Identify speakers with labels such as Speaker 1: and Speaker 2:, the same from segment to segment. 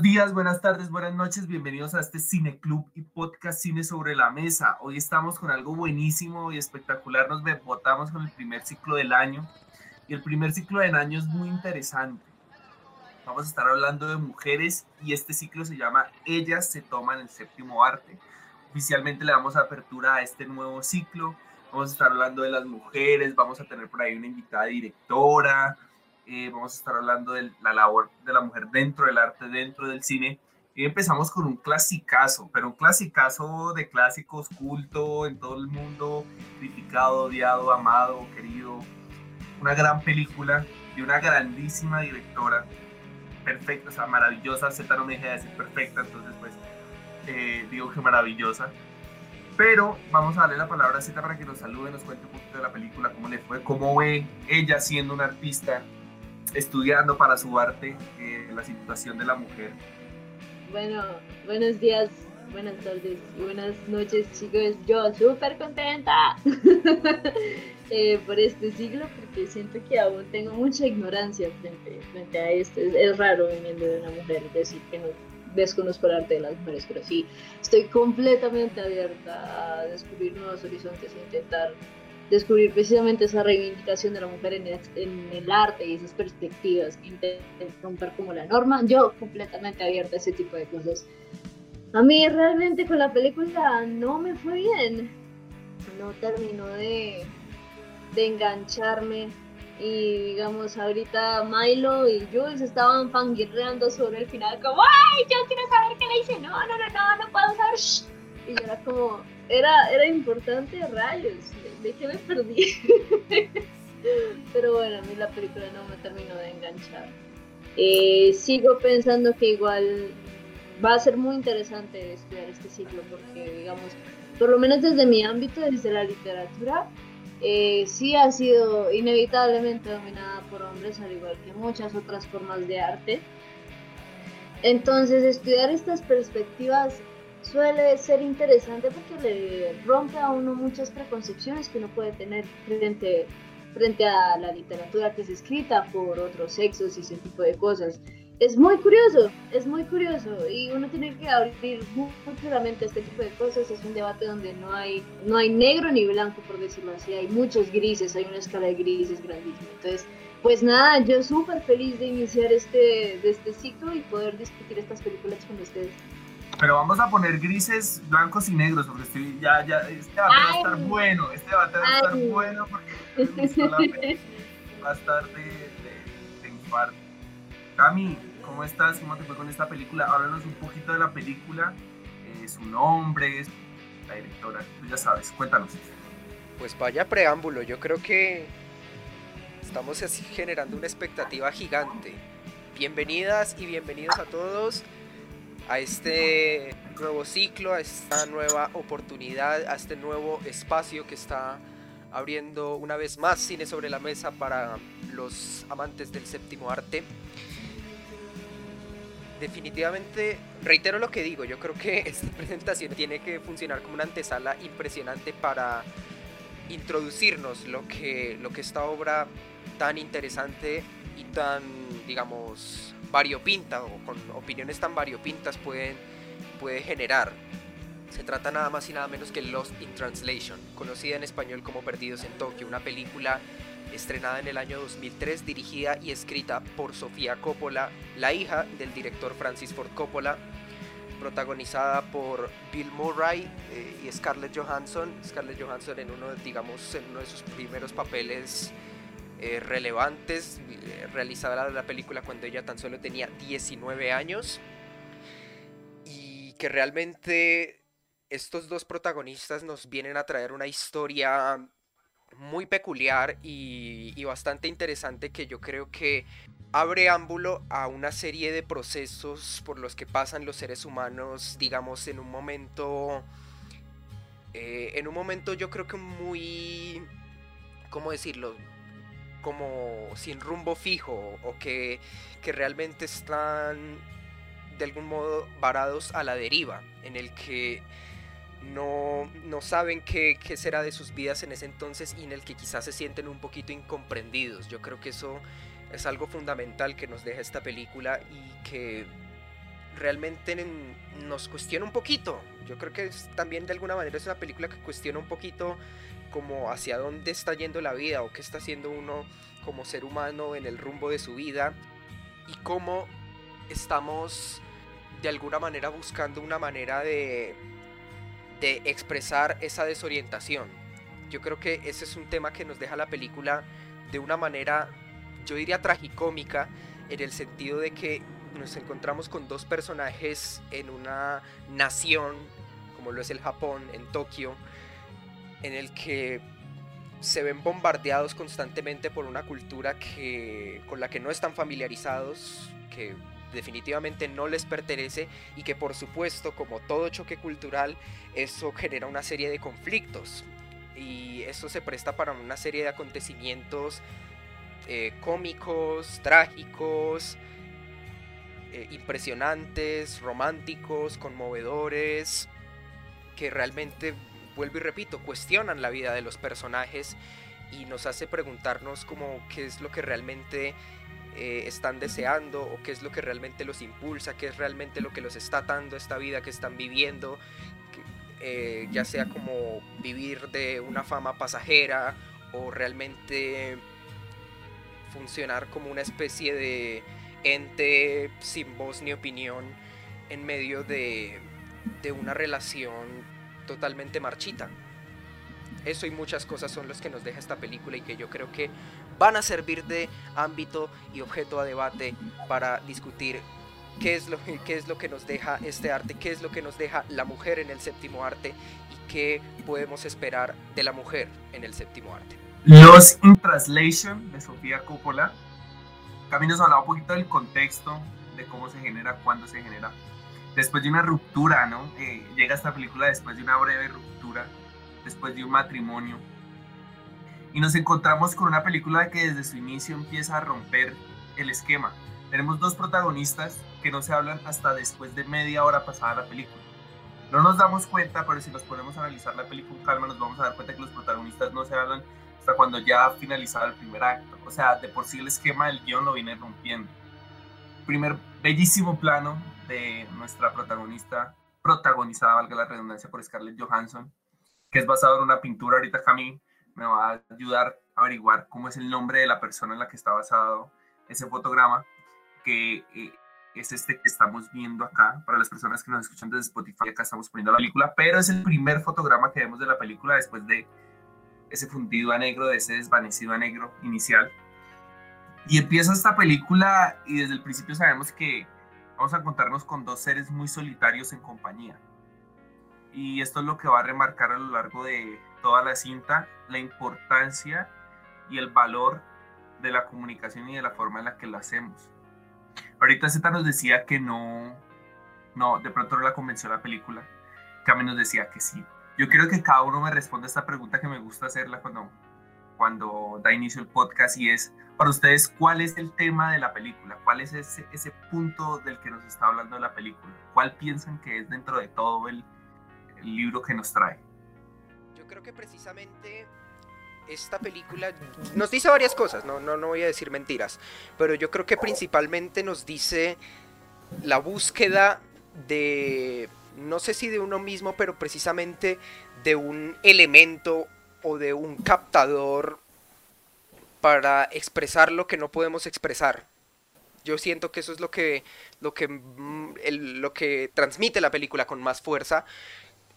Speaker 1: Buenos días, buenas tardes, buenas noches, bienvenidos a este Cine Club y podcast Cine sobre la Mesa. Hoy estamos con algo buenísimo y espectacular, nos votamos con el primer ciclo del año y el primer ciclo del año es muy interesante. Vamos a estar hablando de mujeres y este ciclo se llama Ellas se toman el séptimo arte. Oficialmente le damos apertura a este nuevo ciclo. Vamos a estar hablando de las mujeres, vamos a tener por ahí una invitada directora, eh, vamos a estar hablando de la labor de la mujer dentro del arte, dentro del cine. Y empezamos con un clasicazo, pero un clasicazo de clásicos, culto en todo el mundo, criticado, odiado, amado, querido. Una gran película de una grandísima directora, perfecta, o sea, maravillosa. Z no me deja de decir perfecta, entonces pues eh, digo que maravillosa. Pero vamos a darle la palabra a Z para que nos salude, nos cuente un poquito de la película, cómo le fue, cómo ve ella siendo una artista estudiando para su arte eh, la situación de la mujer.
Speaker 2: Bueno, buenos días, buenas tardes buenas noches chicos. Yo súper contenta eh, por este siglo porque siento que tengo mucha ignorancia frente, frente a esto. Es, raro viniendo de una mujer decir que no desconozco el arte de las mujeres, pero sí, estoy completamente abierta a descubrir nuevos horizontes e intentar descubrir precisamente esa reivindicación de la mujer en el, arte y esas perspectivas, romper como la norma. Yo completamente abierta a ese tipo de cosas. A mí realmente con la película no me fue bien. No terminó de, engancharme. Y digamos, ahorita Milo y Jules estaban fangirreando sobre el final, como, ¡ay! Yo quiero saber qué le hice. No, no, no, no, no puedo saber. Y yo era como, era, era importante, rayos de qué me perdí. Pero bueno, a mí la película no me terminó de enganchar. Eh, sigo pensando que igual va a ser muy interesante estudiar este ciclo porque, digamos, por lo menos desde mi ámbito, desde la literatura, eh, sí ha sido inevitablemente dominada por hombres, al igual que muchas otras formas de arte. Entonces, estudiar estas perspectivas suele ser interesante porque le rompe a uno muchas preconcepciones que uno puede tener frente, frente a la literatura que es escrita por otros sexos y ese tipo de cosas. Es muy curioso, es muy curioso y uno tiene que abrir muy, claramente este tipo de cosas. Es un debate donde no hay, no hay negro ni blanco, por decirlo así, hay muchos grises, hay una escala de grises grandísima. Entonces, pues nada, yo súper feliz de iniciar este, de este ciclo y poder discutir estas películas con ustedes.
Speaker 1: Pero vamos a poner grises, blancos y negros, porque estoy, ya, ya, este debate va a estar bueno, este debate va a estar bueno porque va a estar de, de, de infarto. Cami, ¿cómo estás? ¿Cómo te fue con esta película? Háblanos un poquito de la película, eh, su nombre, la directora, tú ya sabes, cuéntanos.
Speaker 3: Pues vaya preámbulo, yo creo que estamos así generando una expectativa gigante. Bienvenidas y bienvenidos a todos a este nuevo ciclo, a esta nueva oportunidad, a este nuevo espacio que está abriendo una vez más cine sobre la mesa para los amantes del séptimo arte. Definitivamente, reitero lo que digo, yo creo que esta presentación tiene que funcionar como una antesala impresionante para introducirnos lo que, lo que esta obra tan interesante y tan, digamos, variopinta o con opiniones tan variopintas pueden, puede generar. Se trata nada más y nada menos que Lost in Translation, conocida en español como Perdidos en Tokio, una película estrenada en el año 2003, dirigida y escrita por Sofía Coppola, la hija del director Francis Ford Coppola, protagonizada por Bill Murray eh, y Scarlett Johansson. Scarlett Johansson en uno, digamos, en uno de sus primeros papeles eh, relevantes, eh, realizada la película cuando ella tan solo tenía 19 años, y que realmente estos dos protagonistas nos vienen a traer una historia muy peculiar y, bastante interesante que yo creo que abre ámbulo a una serie de procesos por los que pasan los seres humanos, digamos, en un momento... Eh, en un momento yo creo que muy... ¿Cómo decirlo? Como sin rumbo fijo o que, realmente están de algún modo varados a la deriva, en el que no, saben qué, qué, será de sus vidas en ese entonces y en el que quizás se sienten un poquito incomprendidos. Yo creo que eso es algo fundamental que nos deja esta película y que realmente nos cuestiona un poquito. Yo creo que también de alguna manera es una película que cuestiona un poquito como hacia dónde está yendo la vida o qué está haciendo uno como ser humano en el rumbo de su vida y cómo estamos de alguna manera buscando una manera de, de expresar esa desorientación. Yo creo que ese es un tema que nos deja la película de una manera, yo diría tragicómica, en el sentido de que nos encontramos con dos personajes en una nación, como lo es el Japón, en Tokio, en el que se ven bombardeados constantemente por una cultura que, con la que no están familiarizados, que definitivamente no les pertenece y que por supuesto, como todo choque cultural, eso genera una serie de conflictos. Y eso se presta para una serie de acontecimientos eh, cómicos, trágicos, eh, impresionantes, románticos, conmovedores, que realmente, vuelvo y repito, cuestionan la vida de los personajes y nos hace preguntarnos como qué es lo que realmente eh, están deseando o qué es lo que realmente los impulsa, qué es realmente lo que los está dando esta vida que están viviendo, eh, ya sea como vivir de una fama pasajera o realmente funcionar como una especie de ente sin voz ni opinión en medio de, de una relación totalmente marchita. Eso y muchas cosas son los que nos deja esta película y que yo creo que van a servir de ámbito y objeto a debate para discutir qué es lo, qué es lo que nos deja este arte, qué es lo que nos deja la mujer en el séptimo arte y qué podemos esperar de la mujer en el séptimo arte.
Speaker 1: Los in Translation de Sofía Coppola también nos hablaba un poquito del contexto, de cómo se genera, cuándo se genera. Después de una ruptura, ¿no? Eh, llega esta película después de una breve ruptura, después de un matrimonio. Y nos encontramos con una película que desde su inicio empieza a romper el esquema. Tenemos dos protagonistas que no se hablan hasta después de media hora pasada la película. No nos damos cuenta, pero si nos ponemos a analizar la película con calma, nos vamos a dar cuenta que los protagonistas no se hablan hasta cuando ya ha finalizado el primer acto. O sea, de por sí el esquema del guion lo viene rompiendo. Primer bellísimo plano de nuestra protagonista, protagonizada, valga la redundancia, por Scarlett Johansson, que es basado en una pintura. Ahorita Camille me va a ayudar a averiguar cómo es el nombre de la persona en la que está basado ese fotograma, que eh, es este que estamos viendo acá. Para las personas que nos escuchan desde Spotify, acá estamos poniendo la película, pero es el primer fotograma que vemos de la película después de ese fundido a negro, de ese desvanecido a negro inicial. Y empieza esta película y desde el principio sabemos que vamos a encontrarnos con dos seres muy solitarios en compañía. Y esto es lo que va a remarcar a lo largo de toda la cinta, la importancia y el valor de la comunicación y de la forma en la que lo hacemos. Ahorita Z nos decía que no, no, de pronto no la convenció la película. Cami nos decía que sí. Yo quiero que cada uno me responda esta pregunta que me gusta hacerla cuando, cuando da inicio el podcast y es, para ustedes, ¿cuál es el tema de la película? ¿Cuál es ese, ese punto del que nos está hablando la película? ¿Cuál piensan que es dentro de todo el, el libro que nos trae?
Speaker 3: Yo creo que precisamente esta película nos dice varias cosas, no, no, no voy a decir mentiras, pero yo creo que principalmente nos dice la búsqueda de, no sé si de uno mismo, pero precisamente de un elemento o de un captador para expresar lo que no podemos expresar. Yo siento que eso es lo que, lo que, mm, lo que transmite la película con más fuerza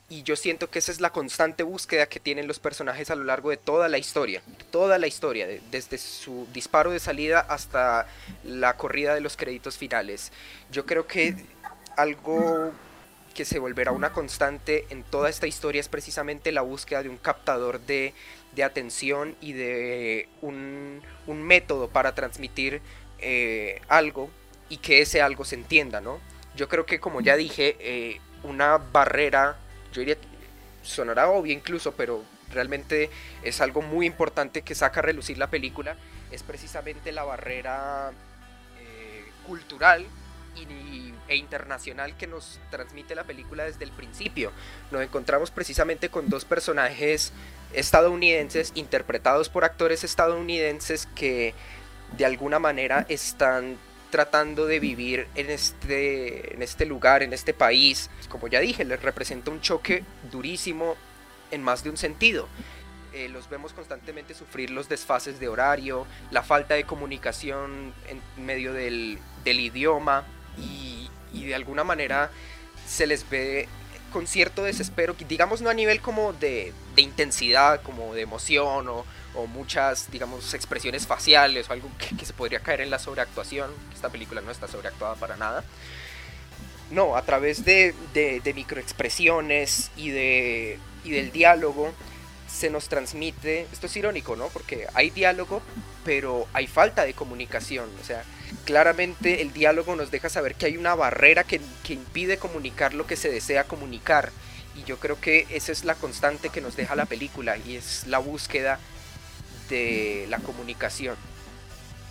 Speaker 3: y yo siento que esa es la constante búsqueda que tienen los personajes a lo largo de toda la historia, toda la historia, desde su disparo de salida hasta la corrida de los créditos finales. Yo creo que algo que se volverá una constante en toda esta historia es precisamente la búsqueda de un captador de, atención y de un, método para transmitir eh, algo y que ese algo se entienda, ¿no? Yo creo que como ya dije, eh, una barrera yo diría, sonará obvio incluso, pero realmente es algo muy importante que saca a relucir la película, es precisamente la barrera eh, cultural e internacional que nos transmite la película desde el principio. Nos encontramos precisamente con dos personajes estadounidenses interpretados por actores estadounidenses que de alguna manera están tratando de vivir en este, en este lugar, en este país. Como ya dije, les representa un choque durísimo en más de un sentido. Eh, los vemos constantemente sufrir los desfases de horario, la falta de comunicación en medio del, del idioma y, de alguna manera se les ve con cierto desespero, digamos no a nivel como de, intensidad, como de emoción o, muchas, digamos, expresiones faciales o algo que, se podría caer en la sobreactuación. Esta película no está sobreactuada para nada. No, a través de, microexpresiones y del diálogo se nos transmite, esto es irónico, ¿no? Porque hay diálogo, pero hay falta de comunicación. O sea, claramente el diálogo nos deja saber que hay una barrera que, que, impide comunicar lo que se desea comunicar. Y yo creo que esa es la constante que nos deja la película y es la búsqueda de la comunicación.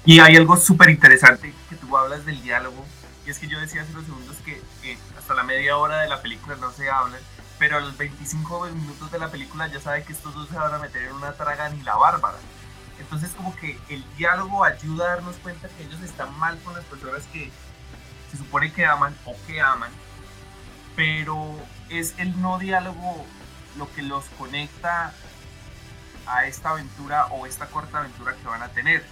Speaker 1: Y hay algo súper interesante que tú hablas del diálogo. Y es que yo decía hace unos segundos que, que hasta la media hora de la película no se habla pero a los 25 minutos de la película ya sabe que estos dos se van a meter en una traga ni la bárbara. Entonces como que el diálogo ayuda a darnos cuenta que ellos están mal con las personas que se supone que aman o que aman, pero es el no diálogo lo que los conecta a esta aventura o esta corta aventura que van a tener.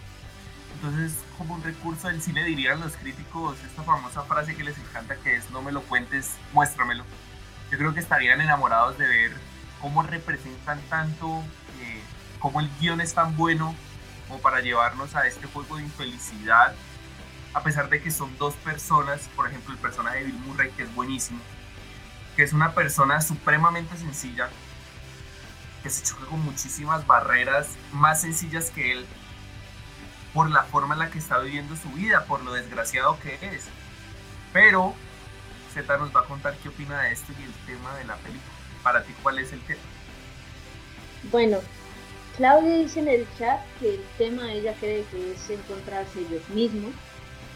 Speaker 1: Entonces, como un recurso del cine dirían los críticos, esta famosa frase que les encanta que es no me lo cuentes, muéstramelo yo creo que estarían enamorados de ver cómo representan tanto, eh, cómo el guion es tan bueno como para llevarnos a este juego de infelicidad, a pesar de que son dos personas, por ejemplo el personaje de Bill Murray, que es buenísimo, que es una persona supremamente sencilla, que se choca con muchísimas barreras más sencillas que él, por la forma en la que está viviendo su vida, por lo desgraciado que es. Pero Z nos va a contar qué opina de esto y el tema de la película. Para ti, ¿cuál es el tema?
Speaker 2: Bueno, Claudia dice en el chat que el tema ella cree que es encontrarse ellos mismos,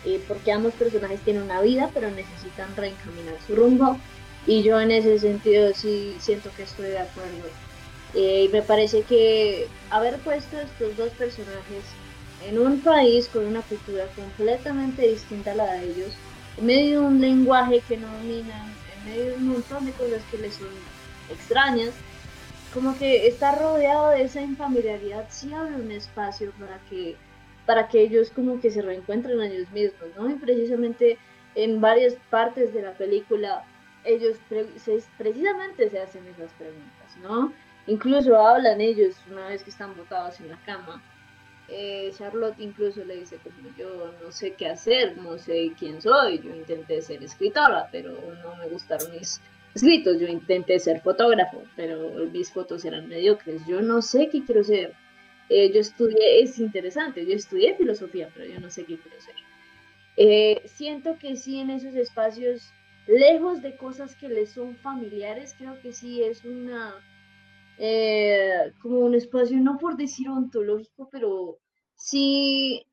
Speaker 2: eh, porque ambos personajes tienen una vida, pero necesitan reencaminar su rumbo. Y yo en ese sentido sí siento que estoy de acuerdo. Eh, me parece que haber puesto estos dos personajes en un país con una cultura completamente distinta a la de ellos, en medio de un lenguaje que no dominan, en medio de un montón de cosas que les son extrañas, como que está rodeado de esa infamiliaridad, sí abre un espacio para que, para que ellos como que se reencuentren a ellos mismos, ¿no? Y precisamente en varias partes de la película ellos precisamente se hacen esas preguntas, ¿no? Incluso hablan ellos una vez que están botados en la cama eh, Charlotte incluso le dice como yo no sé qué hacer, no sé quién soy, yo intenté ser escritora, pero no me gustaron mis escritos, yo intenté ser fotógrafo, pero mis fotos eran mediocres, yo no sé qué quiero ser. Eh, yo estudié, es interesante, yo estudié filosofía, pero yo no sé qué quiero ser. Eh, siento que sí en esos espacios, lejos de cosas que les son familiares, creo que sí es una eh, como un espacio, no por decir ontológico, pero sí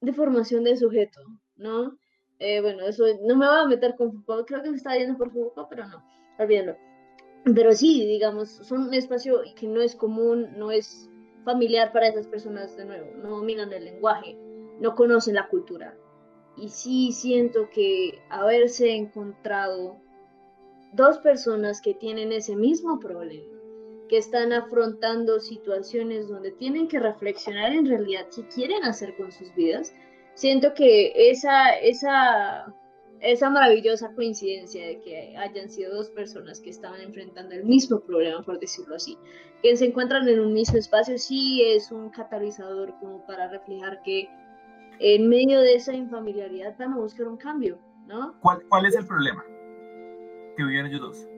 Speaker 2: de formación de sujeto, ¿no? Eh, bueno, eso no me voy a meter con Foucault, creo que se está yendo por Foucault, pero no, olvídalo. Pero sí, digamos, son un espacio que no es común, no es familiar para esas personas de nuevo, no dominan el lenguaje, no conocen la cultura. Y sí siento que haberse encontrado dos personas que tienen ese mismo problema, que están afrontando situaciones donde tienen que reflexionar en realidad qué quieren hacer con sus vidas. Siento que esa, esa, esa maravillosa coincidencia de que hayan sido dos personas que estaban enfrentando el mismo problema, por decirlo así, que se encuentran en un mismo espacio, sí es un catalizador como para reflejar que en medio de esa infamiliaridad van a buscar un cambio, ¿no?
Speaker 1: ¿Cuál, cuál es el problema que viven ellos dos?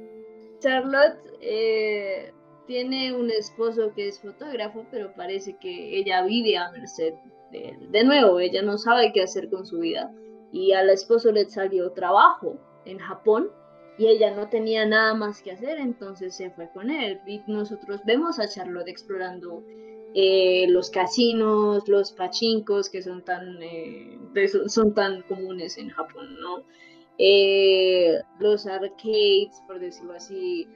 Speaker 2: Charlotte eh, tiene un esposo que es fotógrafo, pero parece que ella vive a merced de De nuevo, ella no sabe qué hacer con su vida. Y al esposo le salió trabajo en Japón y ella no tenía nada más que hacer, entonces se fue con él. Y nosotros vemos a Charlotte explorando eh, los casinos, los pachincos que son tan, eh, son tan comunes en Japón, ¿no? Eh, los arcades, por decirlo así,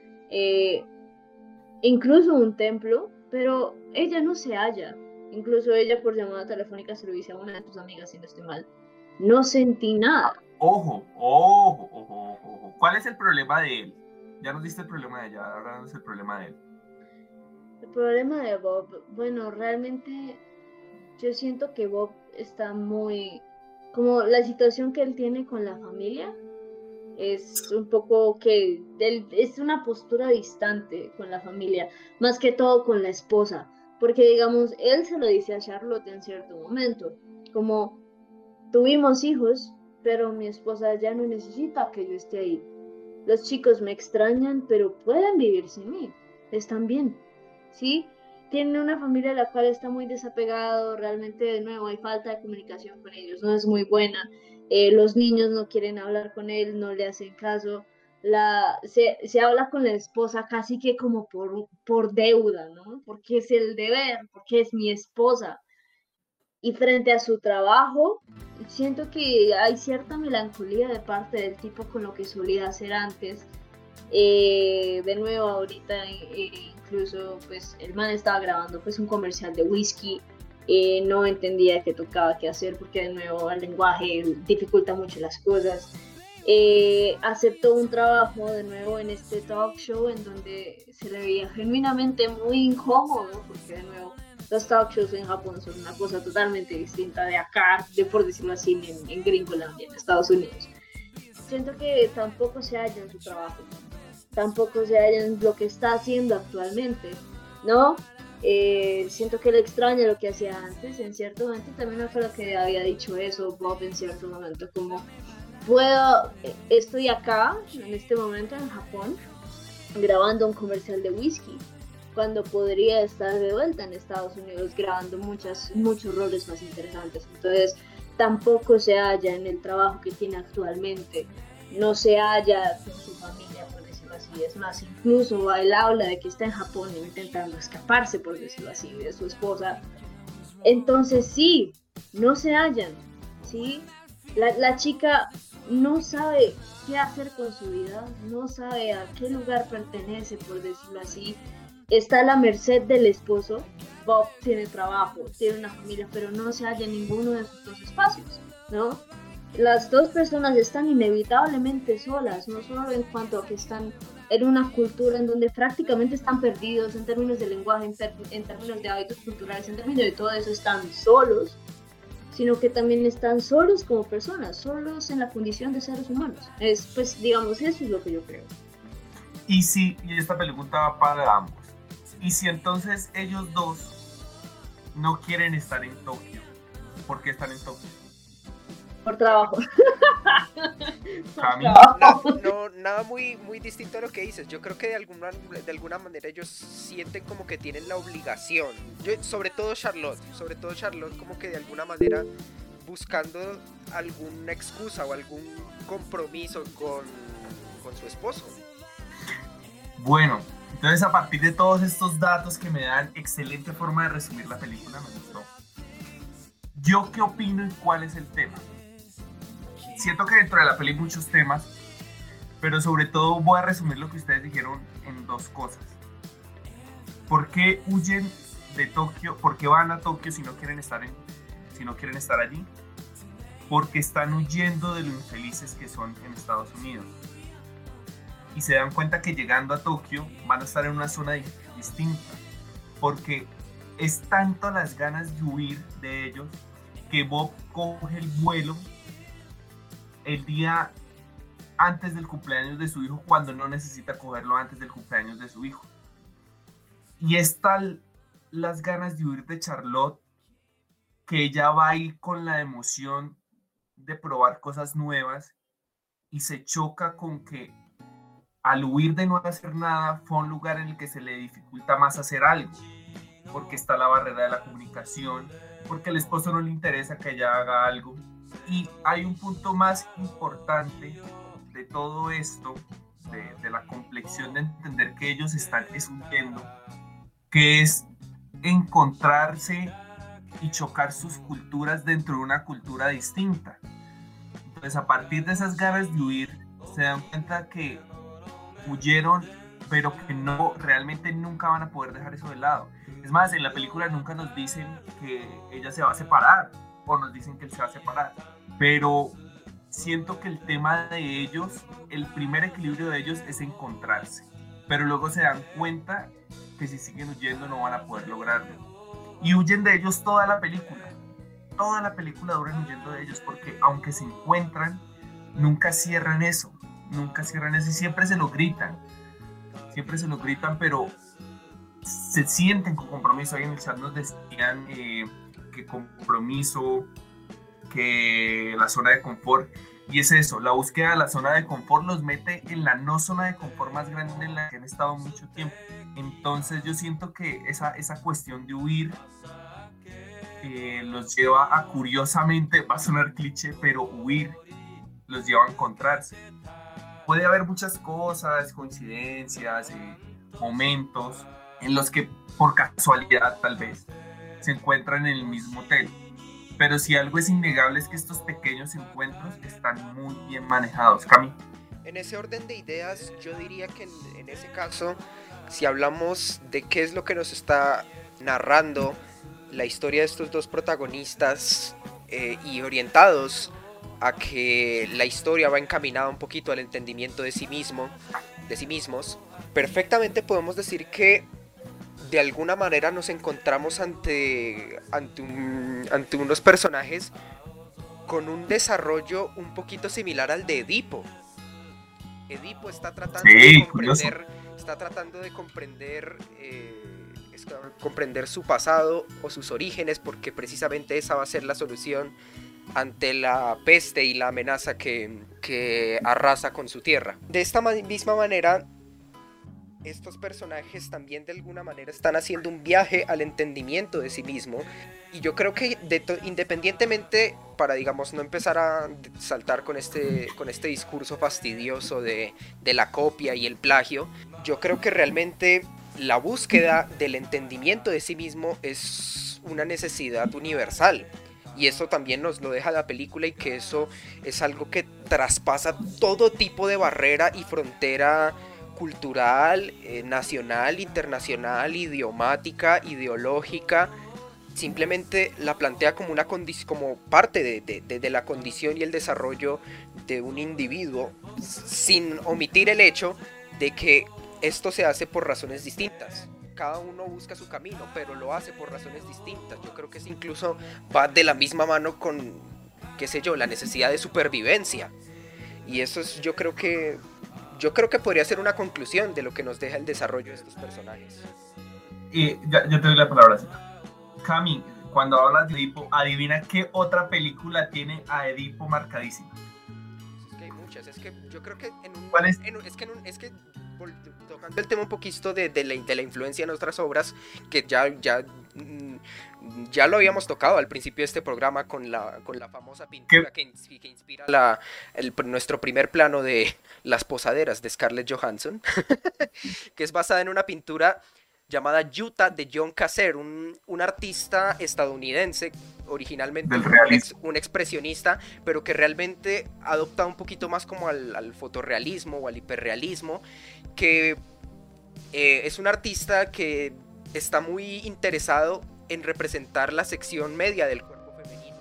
Speaker 2: incluso un templo, pero ella no se halla. Incluso ella por llamada telefónica se lo dice a una de tus amigas, si no estoy mal. no sentí nada.
Speaker 1: Ojo, ojo, ojo, ojo. ¿Cuál es el problema de él? Ya nos diste el problema de ella, ahora no es el problema de él.
Speaker 2: El problema de Bob, bueno, realmente yo siento que Bob está muy, como la situación que él tiene con la familia es un poco que es una postura distante con la familia, más que todo con la esposa, porque digamos, él se lo dice a Charlotte en cierto momento, como tuvimos hijos, pero mi esposa ya no necesita que yo esté ahí. Los chicos me extrañan, pero pueden vivir sin mí, están bien, ¿sí? tiene una familia la cual está muy desapegado, realmente de nuevo hay falta de comunicación con ellos, no es muy buena, eh, los niños no quieren hablar con él, no le hacen caso, la, se, se, habla con la esposa casi que como por, por deuda, ¿no? Porque es el deber, porque es mi esposa. Y frente a su trabajo, siento que hay cierta melancolía de parte del tipo con lo que solía hacer antes. Eh, de nuevo, ahorita eh, incluso pues el man estaba grabando pues un comercial de whisky, eh, no entendía qué tocaba qué hacer porque de nuevo el lenguaje dificulta mucho las cosas. Eh, aceptó un trabajo de nuevo en este talk show en donde se le veía genuinamente muy incómodo porque de nuevo los talk shows en Japón son una cosa totalmente distinta de acá, de por decirlo así, en, en Gringolandia, en Estados Unidos. Siento que tampoco se halla en su trabajo tampoco se hallan lo que está haciendo actualmente, ¿no? Eh, siento que le extraña lo que hacía antes, en cierto momento también fue lo que había dicho eso Bob en cierto momento, como puedo, eh, estoy acá en este momento en Japón grabando un comercial de whisky, cuando podría estar de vuelta en Estados Unidos grabando muchas, muchos roles más interesantes. Entonces, tampoco se halla en el trabajo que tiene actualmente, no se halla con su familia, es más, incluso él habla de que está en Japón intentando escaparse, por decirlo así, de su esposa. Entonces sí, no se hallan, ¿sí? La, la chica no sabe qué hacer con su vida, no sabe a qué lugar pertenece, por decirlo así. Está a la merced del esposo. Bob tiene trabajo, tiene una familia, pero no se halla en ninguno de sus dos espacios, ¿no? Las dos personas están inevitablemente solas, no solo en cuanto a que están en una cultura en donde prácticamente están perdidos en términos de lenguaje, en, términos de hábitos culturales, en términos de todo eso, están solos, sino que también están solos como personas, solos en la condición de seres humanos. Es, pues, digamos, eso es lo que yo creo.
Speaker 1: Y si, y esta pregunta va para ambos, y si entonces ellos dos no quieren estar en Tokio, ¿por qué están en Tokio?
Speaker 2: Por trabajo.
Speaker 3: No, nada muy, muy distinto a lo que dices. Yo creo que de alguna, de alguna manera ellos sienten como que tienen la obligación. Yo, sobre todo Charlotte, sobre todo Charlotte como que de alguna manera buscando alguna excusa o algún compromiso con, con su esposo.
Speaker 1: Bueno, entonces a partir de todos estos datos que me dan excelente forma de resumir la película, me gustó. ¿Yo qué opino y cuál es el tema? Siento que dentro de la peli hay muchos temas, pero sobre todo voy a resumir lo que ustedes dijeron en dos cosas. ¿Por qué huyen de Tokio? ¿Por qué van a Tokio si no quieren estar, en, si no quieren estar allí? Porque están huyendo de lo infelices que son en Estados Unidos. Y se dan cuenta que llegando a Tokio van a estar en una zona distinta. Porque es tanto las ganas de huir de ellos que Bob coge el vuelo el día antes del cumpleaños de su hijo cuando no necesita cogerlo antes del cumpleaños de su hijo. Y es tal las ganas de huir de Charlotte que ella va ahí con la emoción de probar cosas nuevas y se choca con que al huir de no hacer nada fue un lugar en el que se le dificulta más hacer algo, porque está la barrera de la comunicación, porque al esposo no le interesa que ella haga algo, y hay un punto más importante de todo esto, de, la complexión de entender que ellos están huyendo, que es encontrarse y chocar sus culturas dentro de una cultura distinta. Entonces, a partir de esas ganas de huir, se dan cuenta que huyeron, pero que no, realmente nunca van a poder dejar eso de lado. Es más, en la película nunca nos dicen que ella se va a separar, o nos dicen que él se va a separar. pero siento que el tema de ellos, el primer equilibrio de ellos es encontrarse, pero luego se dan cuenta que si siguen huyendo no van a poder lograrlo. Y huyen de ellos toda la película. Toda la película duran huyendo de ellos porque aunque se encuentran, nunca cierran eso. Nunca cierran eso y siempre se lo gritan. Siempre se lo gritan, pero se sienten con compromiso. Ahí en el chat nos decían eh, que compromiso, que la zona de confort. Y es eso, la búsqueda de la zona de confort los mete en la no zona de confort más grande en la que han estado mucho tiempo. Entonces yo siento que esa, esa cuestión de huir eh, los lleva a curiosamente, va a sonar cliché, pero huir los lleva a encontrarse. Puede haber muchas cosas, coincidencias, eh, momentos en los que por casualidad tal vez se encuentran en el mismo hotel pero si algo es innegable es que estos pequeños encuentros están muy bien manejados. Cami.
Speaker 3: En ese orden de ideas, yo diría que en, ese caso, si hablamos de qué es lo que nos está narrando la historia de estos dos protagonistas eh, y orientados a que la historia va encaminada un poquito al entendimiento de sí mismo, de sí mismos, perfectamente podemos decir que de alguna manera nos encontramos ante, ante, ante unos personajes con un desarrollo un poquito similar al de Edipo. Edipo está tratando de comprender, está tratando de comprender, eh, comprender su pasado o sus orígenes, porque precisamente esa va a ser la solución ante la peste y la amenaza que, que arrasa con su tierra. De esta misma manera, estos personajes también de alguna manera están haciendo un viaje al entendimiento de sí mismo. Y yo creo que independientemente, para digamos no empezar a saltar con este, con este discurso fastidioso de, de la copia y el plagio, yo creo que realmente la búsqueda del entendimiento de sí mismo es una necesidad universal. Y eso también nos lo deja la película y que eso es algo que traspasa todo tipo de barrera y frontera cultural, eh, nacional, internacional, idiomática, ideológica, simplemente la plantea como, una como parte de, la condición y el desarrollo de un individuo, sin omitir el hecho de que esto se hace por razones distintas. Cada uno busca su camino, pero lo hace por razones distintas. Yo creo que incluso va de la misma mano con, qué sé yo, la necesidad de supervivencia. Y eso es, yo creo que yo creo que podría ser una conclusión de lo que nos deja el desarrollo de estos personajes.
Speaker 1: Y ya, te doy la palabra. Cami, cuando hablas de Edipo, adivina qué otra película tiene a Edipo marcadísima.
Speaker 3: Es que hay muchas, es que yo creo que en un...
Speaker 1: ¿Cuál es?
Speaker 3: es que, es que tocando el tema un poquito de, de, la, de, la, influencia en otras obras, que ya, ya mm, ya lo habíamos tocado al principio de este programa con la, con la famosa pintura que, inspira la, nuestro primer plano de Las Posaderas de Scarlett Johansson, que es basada en una pintura llamada Utah de John Caser, un, artista estadounidense, originalmente un, expresionista, pero que realmente adopta un poquito más como al, al fotorrealismo o al hiperrealismo, que eh, es un artista que está muy interesado en representar la sección media del cuerpo femenino.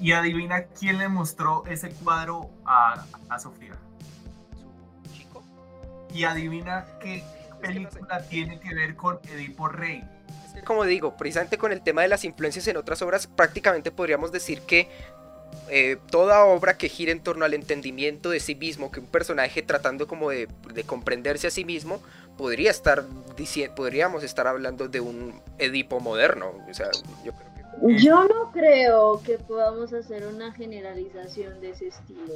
Speaker 1: Y adivina quién le mostró ese cuadro a, a Sofía.
Speaker 3: Su chico.
Speaker 1: Y adivina qué película tiene que ver con Edipo Rey.
Speaker 3: Es que como digo, precisamente con el tema de las influencias en otras obras, prácticamente podríamos decir que eh, toda obra que gira en torno al entendimiento de sí mismo, que un personaje tratando como de, de comprenderse a sí mismo, podría estar podríamos estar hablando de un Edipo moderno. O sea, yo creo
Speaker 2: que... Yo no creo que podamos hacer una generalización de ese estilo.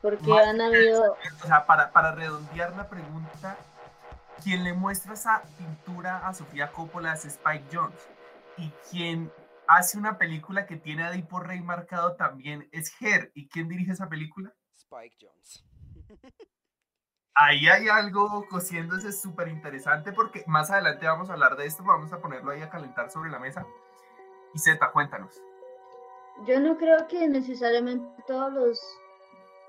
Speaker 2: Porque han habido.
Speaker 1: O sea, para, para redondear la pregunta, quien le muestra esa pintura a Sofía Coppola es Spike Jones. Y quien hace una película que tiene a Edipo Rey marcado también es Her. ¿Y quién dirige esa película?
Speaker 3: Spike Jones.
Speaker 1: ahí hay algo cosiéndose súper interesante porque más adelante vamos a hablar de esto, vamos a ponerlo ahí a calentar sobre la mesa. Y Zeta, cuéntanos.
Speaker 2: Yo no creo que necesariamente todos los,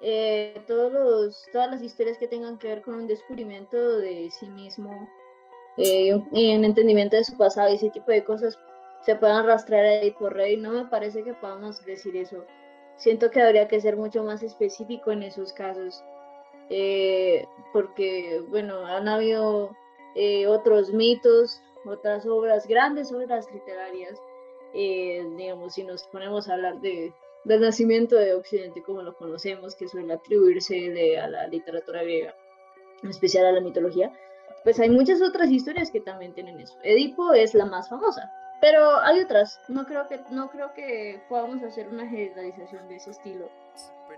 Speaker 2: eh, todos los, todas las historias que tengan que ver con un descubrimiento de sí mismo eh, y un entendimiento de su pasado y ese tipo de cosas se puedan rastrear ahí por rey. No me parece que podamos decir eso. siento que habría que ser mucho más específico en esos casos, eh, porque, bueno, han habido eh, otros mitos, otras obras, grandes obras literarias, eh, digamos, si nos ponemos a hablar de, del nacimiento de Occidente como lo conocemos, que suele atribuirse a la literatura griega, en especial a la mitología, pues hay muchas otras historias que también tienen eso. Edipo es la más famosa, pero hay otras. No creo que, no creo que podamos hacer una generalización de ese estilo.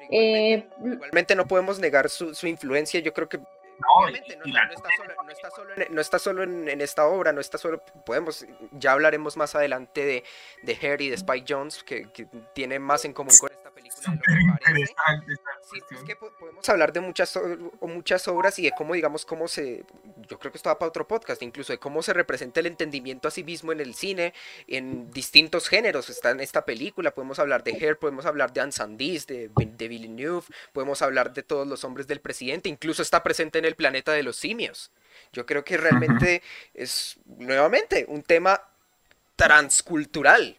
Speaker 3: igualmente, no podemos negar su, su influencia. Yo creo que Obviamente, no, está solo, en, esta obra, no está solo, podemos, ya hablaremos más adelante de, de Harry, de Spike Jones, que, que tiene más en común con esta película Sí, es que podemos hablar de muchas, muchas obras y de cómo, digamos, cómo se, yo creo que esto va para otro podcast, incluso de cómo se representa el entendimiento a sí mismo en el cine, en distintos géneros, está en esta película, podemos hablar de Hair, podemos hablar de Anne Sandys, de, de Villeneuve, podemos hablar de todos los hombres del presidente, incluso está presente en el planeta de los simios. Yo creo que realmente es, nuevamente, un tema transcultural.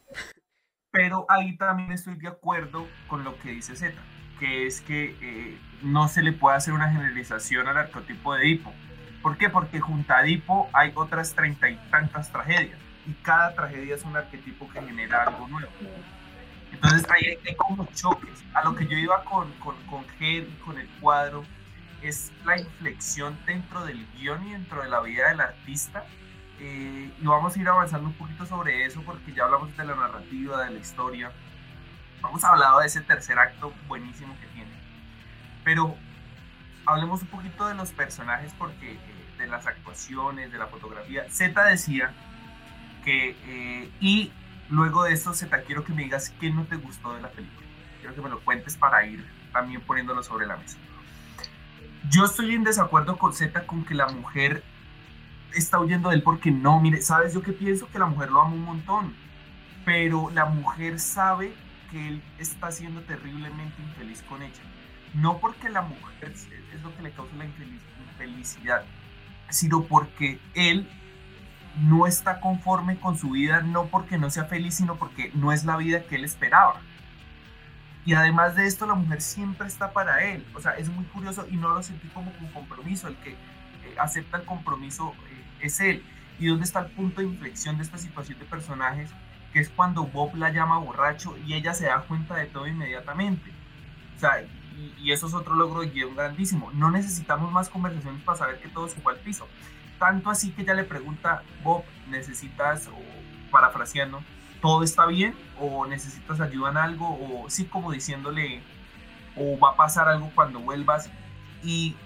Speaker 1: Pero ahí también estoy de acuerdo con lo que dice Z, que es que eh, no se le puede hacer una generalización al arquetipo de Edipo. ¿Por qué? Porque junto a Edipo hay otras treinta y tantas tragedias y cada tragedia es un arquetipo que genera algo nuevo. Entonces ahí hay, como choques. A lo que yo iba con, con, con y con el cuadro, es la inflexión dentro del guion y dentro de la vida del artista. Eh, y vamos a ir avanzando un poquito sobre eso porque ya hablamos de la narrativa, de la historia. Hemos hablado de ese tercer acto buenísimo que tiene. Pero hablemos un poquito de los personajes porque eh, de las actuaciones, de la fotografía. Z decía que, eh, y luego de eso, Z, quiero que me digas qué no te gustó de la película. Quiero que me lo cuentes para ir también poniéndolo sobre la mesa. Yo estoy en desacuerdo con Z con que la mujer está huyendo de él porque no, mire, ¿sabes yo qué pienso? Que la mujer lo ama un montón, pero la mujer sabe que él está siendo terriblemente infeliz con ella. No porque la mujer es lo que le causa la infelicidad, sino porque él no está conforme con su vida, no porque no sea feliz, sino porque no es la vida que él esperaba. Y además de esto, la mujer siempre está para él. O sea, es muy curioso y no lo sentí como un compromiso. El que eh, acepta el compromiso es él. ¿Y dónde está el punto de inflexión de esta situación de personajes? Que es cuando Bob la llama borracho y ella se da cuenta de todo inmediatamente. O sea, y, eso es otro logro de guion grandísimo. No necesitamos más conversaciones para saber que todo fue al piso. Tanto así que ella le pregunta, Bob, ¿necesitas, o parafraseando, todo está bien o necesitas ayuda en algo o sí como diciéndole o va a pasar algo cuando vuelvas y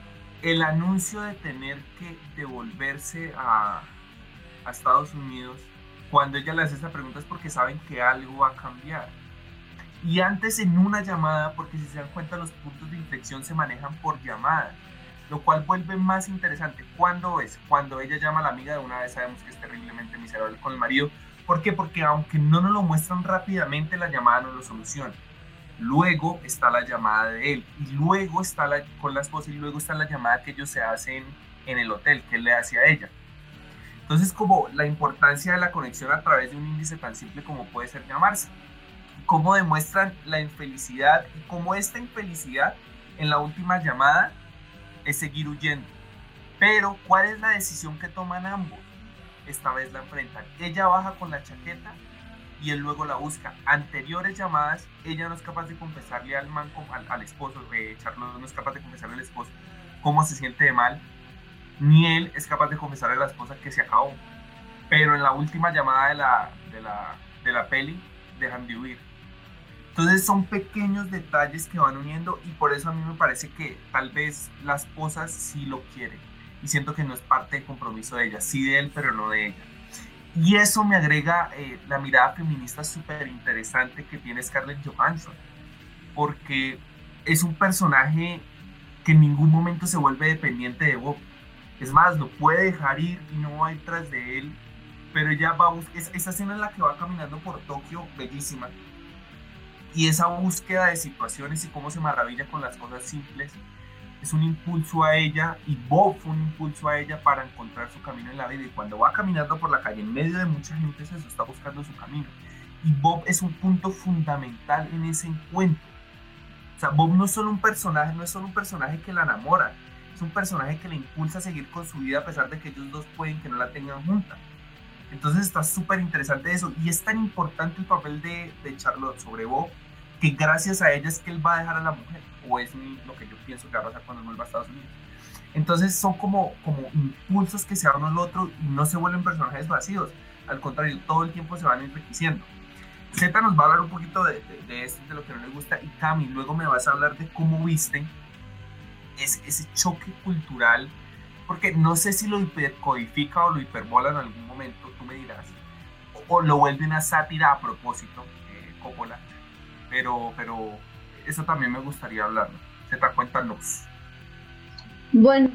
Speaker 1: el anuncio de tener que devolverse a, Estados Unidos cuando ella le hace esa pregunta es porque saben que algo va a cambiar y antes en una llamada porque si se dan cuenta los puntos de inflexión se manejan por llamada lo cual vuelve más interesante. ¿Cuándo es? Cuando ella llama a la amiga de una vez sabemos que es terriblemente miserable con el marido, ¿Por qué? Porque aunque no nos lo muestran rápidamente, la llamada no lo soluciona. Luego está la llamada de él, y luego está la, con la esposa, y luego está la llamada que ellos se hacen en el hotel, que él le hace a ella. Entonces, como la importancia de la conexión a través de un índice tan simple como puede ser llamarse. Cómo demuestran la infelicidad y cómo esta infelicidad en la última llamada es seguir huyendo. Pero, ¿cuál es la decisión que toman ambos? esta vez la enfrentan. Ella baja con la chaqueta y él luego la busca. Anteriores llamadas, ella no es capaz de confesarle al man, al, esposo, eh, Charlotte no es capaz de confesarle al esposo cómo se siente de mal, ni él es capaz de confesarle a la esposa que se acabó. Pero en la última llamada de la, de la, de la peli, dejan de huir. Entonces son pequeños detalles que van uniendo y por eso a mí me parece que tal vez la esposa sí lo quiere y siento que no es parte del compromiso de ella, sí de él, pero no de ella. Y eso me agrega eh, la mirada feminista súper interesante que tiene Scarlett Johansson, porque es un personaje que en ningún momento se vuelve dependiente de Bob. Es más, lo puede dejar ir y no va tras de él, pero ella va a buscar, esa escena en la que va caminando por Tokio, bellísima, y esa búsqueda de situaciones y cómo se maravilla con las cosas simples, es un impulso a ella y Bob fue un impulso a ella para encontrar su camino en la vida y cuando va caminando por la calle en medio de mucha gente se está buscando su camino y Bob es un punto fundamental en ese encuentro O sea, Bob no es solo un personaje, no es solo un personaje que la enamora, es un personaje que le impulsa a seguir con su vida a pesar de que ellos dos pueden que no la tengan junta. Entonces está súper interesante eso. Y es tan importante el papel de, de, Charlotte sobre Bob que gracias a ella es que él va a dejar a la mujer. O es lo que yo pienso que va a pasar cuando vuelva a Estados Unidos. Entonces son como, como impulsos que se dan al otro y no se vuelven personajes vacíos. Al contrario, todo el tiempo se van enriqueciendo. Z nos va a hablar un poquito de, de, esto, de lo que no le gusta. Y Cami, luego me vas a hablar de cómo visten ese, ese choque cultural. Porque no sé si lo hipercodifica o lo hiperbola en algún momento, tú me dirás. O, lo vuelve una sátira a propósito, eh, Coppola. Pero, pero eso también me gustaría hablar. Z, cuéntanos.
Speaker 2: Bueno,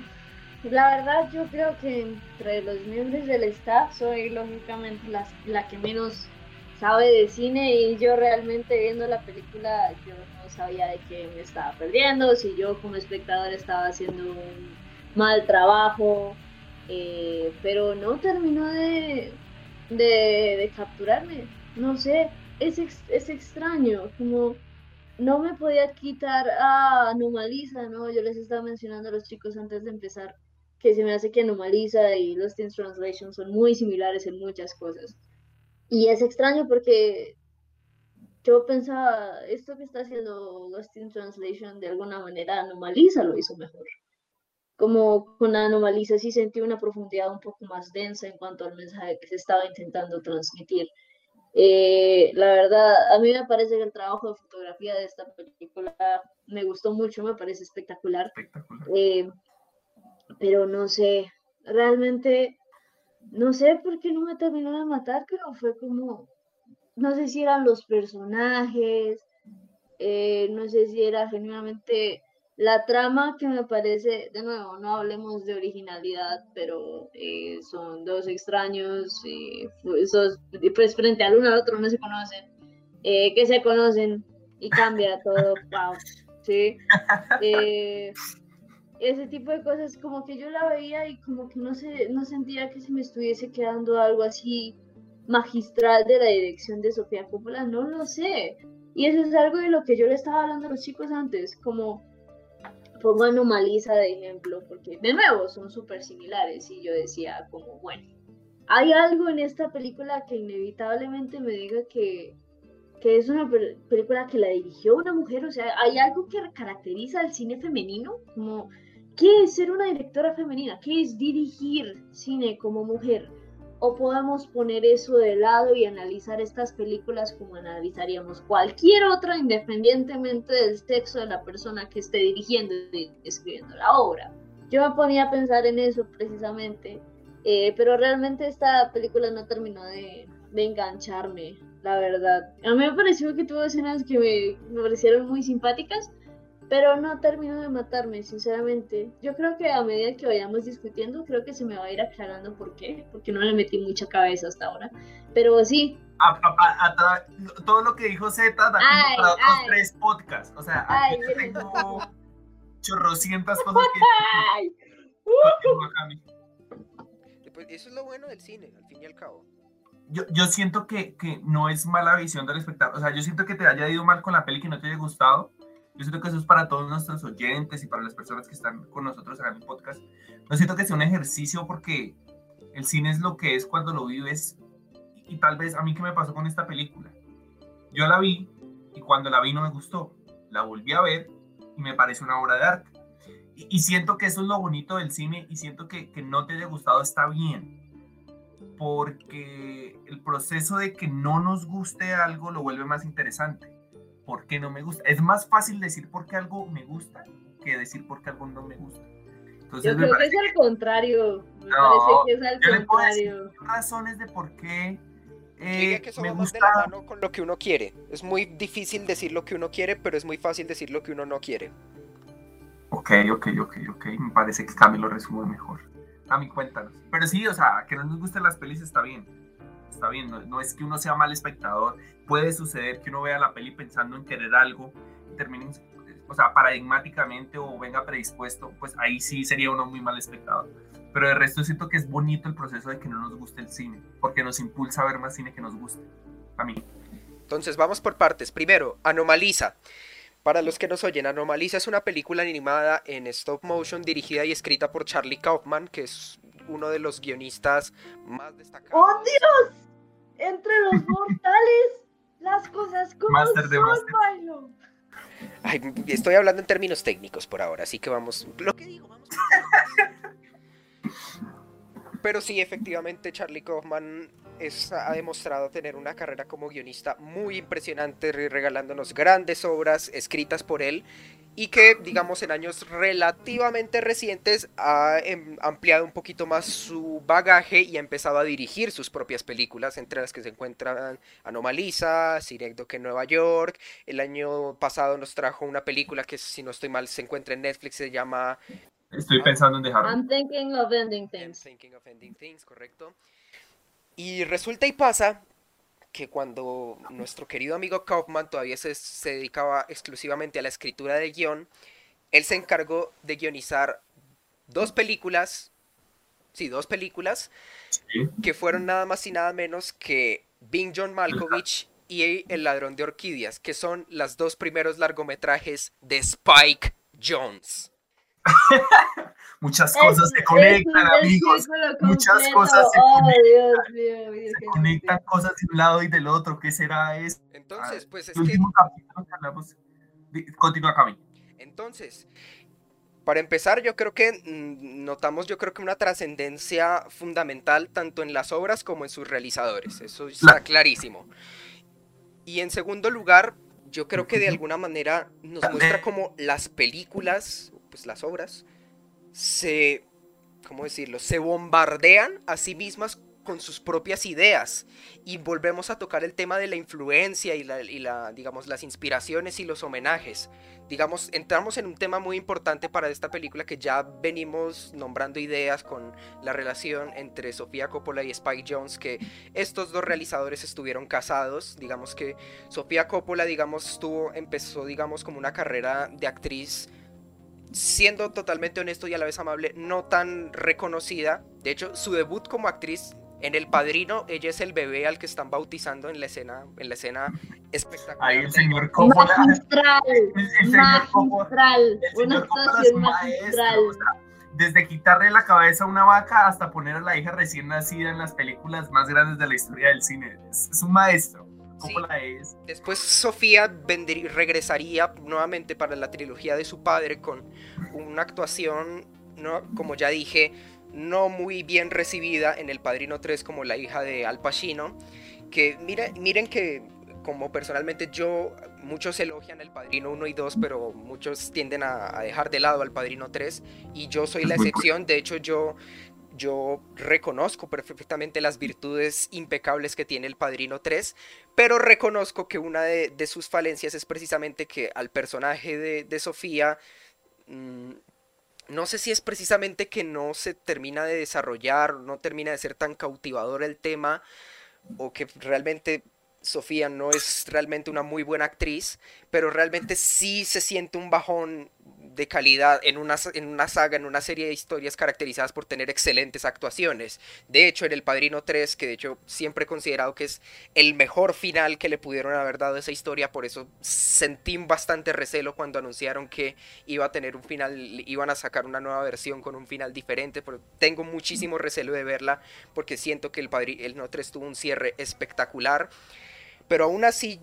Speaker 2: la verdad yo creo que entre los miembros del staff soy lógicamente la, la que menos sabe de cine y yo realmente viendo la película yo no sabía de qué me estaba perdiendo, si yo como espectador estaba haciendo un mal trabajo, eh, pero no terminó de, de, capturarme, no sé, es, es extraño, como no me podía quitar a Anomaliza, ¿no? Yo les estaba mencionando a los chicos antes de empezar que se me hace que Anomaliza y Lost in Translation son muy similares en muchas cosas. Y es extraño porque yo pensaba, esto que está haciendo Lost in Translation de alguna manera Anomaliza lo hizo mejor. Como con Anomaliza sí sentí una profundidad un poco más densa en cuanto al mensaje que se estaba intentando transmitir. Eh, la verdad, a mí me parece que el trabajo de fotografía de esta película me gustó mucho, me parece espectacular. Eh, pero no sé, realmente, no sé por qué no me terminó de matar, pero fue como, no sé si eran los personajes, eh, no sé si era genuinamente la trama que me parece, de nuevo, no hablemos de originalidad, pero eh, son dos extraños, eh, esos, pues frente al uno al otro no se conocen, eh, que se conocen y cambia todo, wow, ¿sí? ese tipo de cosas, como que yo la veía y como que no, se, no sentía que se me estuviese quedando algo así magistral de la dirección de Sofía Coppola, no lo sé. Y eso es algo de lo que yo le estaba hablando a los chicos antes, como pongo Anomaliza de ejemplo, porque de nuevo son súper similares y yo decía como, bueno, hay algo en esta película que inevitablemente me diga que, que es una película que la dirigió una mujer, o sea, hay algo que caracteriza al cine femenino, como, ¿qué es ser una directora femenina? ¿Qué es dirigir cine como mujer? O podemos poner eso de lado y analizar estas películas como analizaríamos cualquier otra independientemente del sexo de la persona que esté dirigiendo y escribiendo la obra. Yo me ponía a pensar en eso precisamente, eh, pero realmente esta película no terminó de, engancharme, la verdad. A mí me pareció que tuvo escenas que me parecieron muy simpáticas, pero no termino de matarme, sinceramente. Yo creo que a medida que vayamos discutiendo, creo que se me va a ir aclarando por qué, porque no le metí mucha cabeza hasta ahora. Pero sí.
Speaker 1: todo lo que dijo Z da para otros tres podcasts. O sea, aquí tengo chorrocientas cosas que. Ay.
Speaker 3: Pues eso es lo bueno del cine, al fin y al cabo.
Speaker 1: Yo, yo siento que, que no es mala visión del espectáculo. O sea, yo siento que te haya ido mal con la peli que no te haya gustado yo siento que eso es para todos nuestros oyentes y para las personas que están con nosotros en el podcast. No siento que sea un ejercicio porque el cine es lo que es cuando lo vives. Y, tal vez a mí que me pasó con esta película. Yo la vi y cuando la vi no me gustó. La volví a ver y me parece una obra de arte. Y, siento que eso es lo bonito del cine y siento que, que no te haya gustado está bien. Porque el proceso de que no nos guste algo lo vuelve más interesante por qué no me gusta. Es más fácil decir por qué algo me gusta que decir por qué algo no me gusta.
Speaker 2: Entonces, yo creo que es al contrario. Me parece que es al contrario.
Speaker 1: razones de por qué
Speaker 3: eh, que me gusta. De la mano con lo que uno quiere. Es muy difícil decir lo que uno quiere, pero es muy fácil decir lo que uno no quiere.
Speaker 1: Ok, ok, ok, ok. Me parece que Cami lo resume mejor. A mí cuéntanos. Pero sí, o sea, que no nos gusten las pelis está bien está bien, no, es que uno sea mal espectador, puede suceder que uno vea la peli pensando en querer algo y termine, o sea, paradigmáticamente o venga predispuesto, pues ahí sí sería uno muy mal espectador. Pero de resto siento que es bonito el proceso de que no nos guste el cine, porque nos impulsa a ver más cine que nos guste. A mí.
Speaker 3: Entonces vamos por partes. Primero, Anomaliza. Para los que nos oyen, Anomalisa es una película animada en stop motion dirigida y escrita por Charlie Kaufman, que es uno de los guionistas más destacados.
Speaker 2: ¡Oh, Dios! Entre los mortales, las cosas como
Speaker 1: Master de
Speaker 2: son,
Speaker 1: Master.
Speaker 2: Milo.
Speaker 3: Ay, estoy hablando en términos técnicos por ahora, así que vamos. Lo que digo, vamos. Pero sí, efectivamente, Charlie Kaufman es- ha demostrado tener una carrera como guionista muy impresionante, re- regalándonos grandes obras escritas por él y que, digamos, en años relativamente recientes ha em, ampliado un poquito más su bagaje y ha empezado a dirigir sus propias películas, entre las que se encuentran Anomalisa, Cirecdoque en Nueva York. El año pasado nos trajo una película que, si no estoy mal, se encuentra en Netflix, se llama
Speaker 1: Estoy pensando en dejarlo.
Speaker 2: I'm thinking of ending
Speaker 3: I'm
Speaker 2: things.
Speaker 3: thinking of ending things, correcto. Y resulta y pasa que cuando nuestro querido amigo Kaufman todavía se, se dedicaba exclusivamente a la escritura de guion, él se encargó de guionizar dos películas, sí, dos películas,
Speaker 1: Sí.
Speaker 3: que fueron nada más y nada menos que Bing John Malkovich y El ladrón de orquídeas, que son las dos primeros largometrajes de Spike Jones.
Speaker 1: Muchas cosas se conectan, amigos. Muchas cosas se
Speaker 2: Oh,
Speaker 1: conectan. Se conectan cosas de un lado y del otro. ¿Qué será eso?
Speaker 3: Entonces,
Speaker 1: Ah,
Speaker 3: pues es que...
Speaker 1: último capítulo que hablamos. Di- Continúa, Cami.
Speaker 3: Entonces, para empezar, yo creo que mm, notamos, yo creo que una trascendencia fundamental tanto en las obras como en sus realizadores. Eso está clarísimo. Y en segundo lugar, yo creo que de alguna manera nos muestra cómo las películas, pues las obras, se, ¿cómo decirlo? Se bombardean a sí mismas con sus propias ideas y volvemos a tocar el tema de la influencia y la, digamos, las inspiraciones y los homenajes. Digamos, entramos en un tema muy importante para esta película que ya venimos nombrando ideas con la relación entre Sofía Coppola y Spike Jones, que estos dos realizadores estuvieron casados. Digamos que Sofía Coppola, digamos, estuvo, empezó, digamos, como una carrera de actriz siendo totalmente honesto y a la vez amable, no tan reconocida. De hecho, su debut como actriz en El Padrino, ella es el bebé al que están bautizando en la escena, en la escena espectacular.
Speaker 1: Ahí el señor Coppola.
Speaker 2: Magistral,
Speaker 1: El, el señor Coppola.
Speaker 2: magistral,
Speaker 1: el
Speaker 2: una
Speaker 1: señor Coppola es
Speaker 2: actuación
Speaker 1: un maestro,
Speaker 2: magistral.
Speaker 1: o sea, desde quitarle la cabeza a una vaca hasta poner a la hija recién nacida en las películas más grandes de la historia del cine. Es, es un maestro.
Speaker 3: Sí.
Speaker 1: Es.
Speaker 3: Después Sofía vendrí- regresaría nuevamente para la trilogía de su padre con una actuación, no, como ya dije, no muy bien recibida en El Padrino 3 como la hija de Al Pacino. Que mira, miren que como personalmente yo, muchos elogian El Padrino 1 y 2, pero muchos tienden a, a dejar de lado Al Padrino 3 y yo soy
Speaker 1: Es
Speaker 3: la excepción. De hecho, yo yo reconozco perfectamente las virtudes impecables que tiene el Padrino 3, pero reconozco que una de, sus falencias es precisamente que al personaje de, de Sofía, mm, no sé si es precisamente que no se termina de desarrollar, no termina de ser tan cautivador el tema, o que realmente Sofía no es realmente una muy buena actriz, pero realmente sí se siente un bajón de calidad en una, en una saga, en una serie de historias caracterizadas por tener excelentes actuaciones. De hecho, en El Padrino 3, que de hecho siempre he considerado que es el mejor final que le pudieron haber dado a esa historia, por eso sentí bastante recelo cuando anunciaron que iba a tener un final, iban a sacar una nueva versión con un final diferente, pero tengo muchísimo recelo de verla porque siento que el Padrino 3 tuvo un cierre espectacular, pero aún así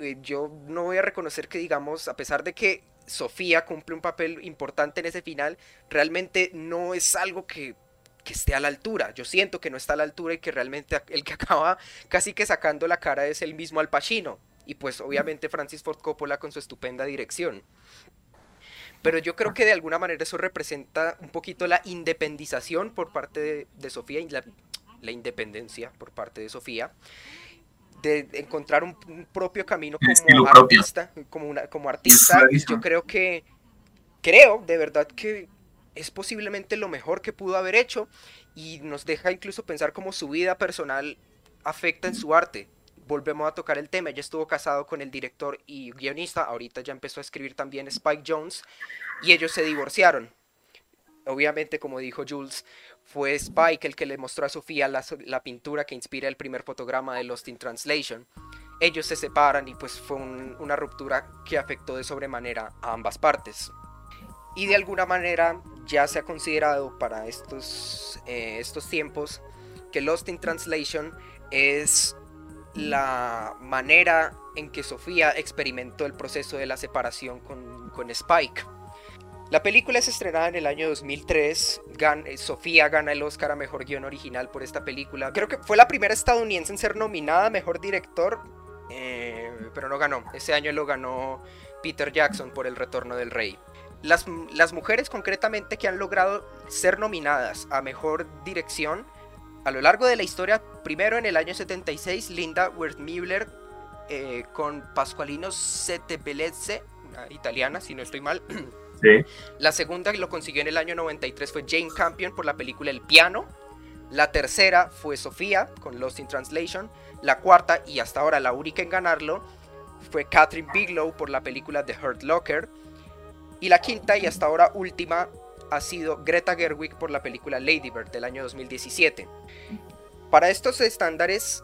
Speaker 3: eh, yo no voy a reconocer que digamos, a pesar de que Sofía cumple un papel importante en ese final, realmente no es algo que, que esté a la altura. Yo siento que no está a la altura y que realmente el que acaba casi que sacando la cara es el mismo Al Pacino. Y pues obviamente Francis Ford Coppola con su estupenda dirección. Pero yo creo que de alguna manera eso representa un poquito la independización por parte de, de Sofía y la, la independencia por parte de Sofía de encontrar un, un propio camino como artista, como, una, como artista, y yo creo que, creo de verdad que es posiblemente lo mejor que pudo haber hecho y nos deja incluso pensar cómo su vida personal afecta en su arte. Volvemos a tocar el tema, ella estuvo casado con el director y guionista, ahorita ya empezó a escribir también Spike Jones y ellos se divorciaron. Obviamente, como dijo Jules, fue Spike el que le mostró a Sofía la, pintura que inspira el primer fotograma de Lost in Translation. Ellos se separan y pues fue una ruptura que afectó de sobremanera a ambas partes. Y de alguna manera ya se ha considerado para estos, eh, estos tiempos que Lost in Translation es la manera en que Sofía experimentó el proceso de la separación con, con Spike. La película es estrenada en el año 2003. Eh, Sofía gana el Oscar a Mejor Guión Original por esta película. Creo que fue la primera estadounidense en ser nominada a Mejor Director, eh, pero no ganó. Ese año lo ganó Peter Jackson por El Retorno del Rey. Las, mujeres concretamente que han logrado ser nominadas a Mejor Dirección a lo largo de la historia, primero en el año 76, Linda Wertmüller eh, con Pasqualino Settebellezze, italiana, si no estoy mal. La segunda lo consiguió en el año 93 fue Jane Campion por la película El Piano. La tercera fue Sofía con Lost in Translation. La cuarta y hasta ahora la única en ganarlo fue Catherine Bigelow por la película The Hurt Locker. Y la quinta y hasta ahora última ha sido Greta Gerwig por la película Lady Bird del año 2017. Para estos estándares,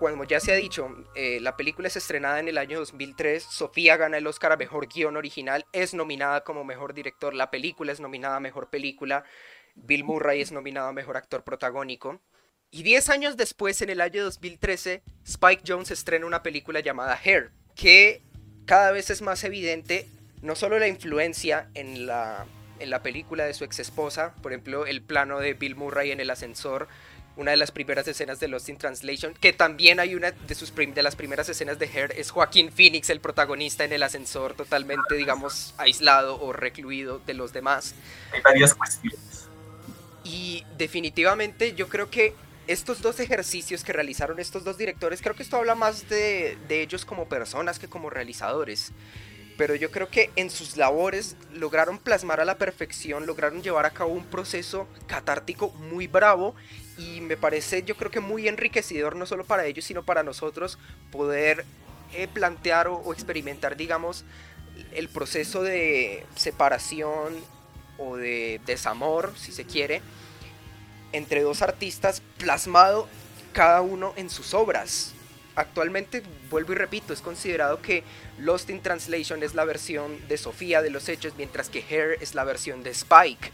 Speaker 3: como ya se ha dicho, eh, la película es estrenada en el año 2003, Sofía gana el Oscar a Mejor Guión Original, es nominada como Mejor Director, la película es nominada a Mejor Película, Bill Murray es nominado a Mejor Actor Protagónico. Y 10 años después, en el año 2013, Spike Jones estrena una película llamada Hair, que cada vez es más evidente no solo la influencia en la, en la película de su ex esposa, por ejemplo, el plano de Bill Murray en el ascensor, una de las primeras escenas de Lost in Translation, que también hay una de, sus de las primeras escenas de Her, es Joaquín Phoenix, el protagonista en el ascensor, totalmente, digamos, aislado o recluido de los demás.
Speaker 1: Hay varias cuestiones.
Speaker 3: Y definitivamente yo creo que estos dos ejercicios que realizaron estos dos directores, creo que esto habla más de, de ellos como personas que como realizadores pero yo creo que en sus labores lograron plasmar a la perfección, lograron llevar a cabo un proceso catártico muy bravo y me parece yo creo que muy enriquecedor no solo para ellos sino para nosotros poder eh, plantear o, experimentar digamos el proceso de separación o de desamor si se quiere entre dos artistas plasmado cada uno en sus obras. Actualmente, vuelvo y repito, es considerado que Lost in Translation es la versión de Sofía de los hechos, mientras que Hair es la versión de Spike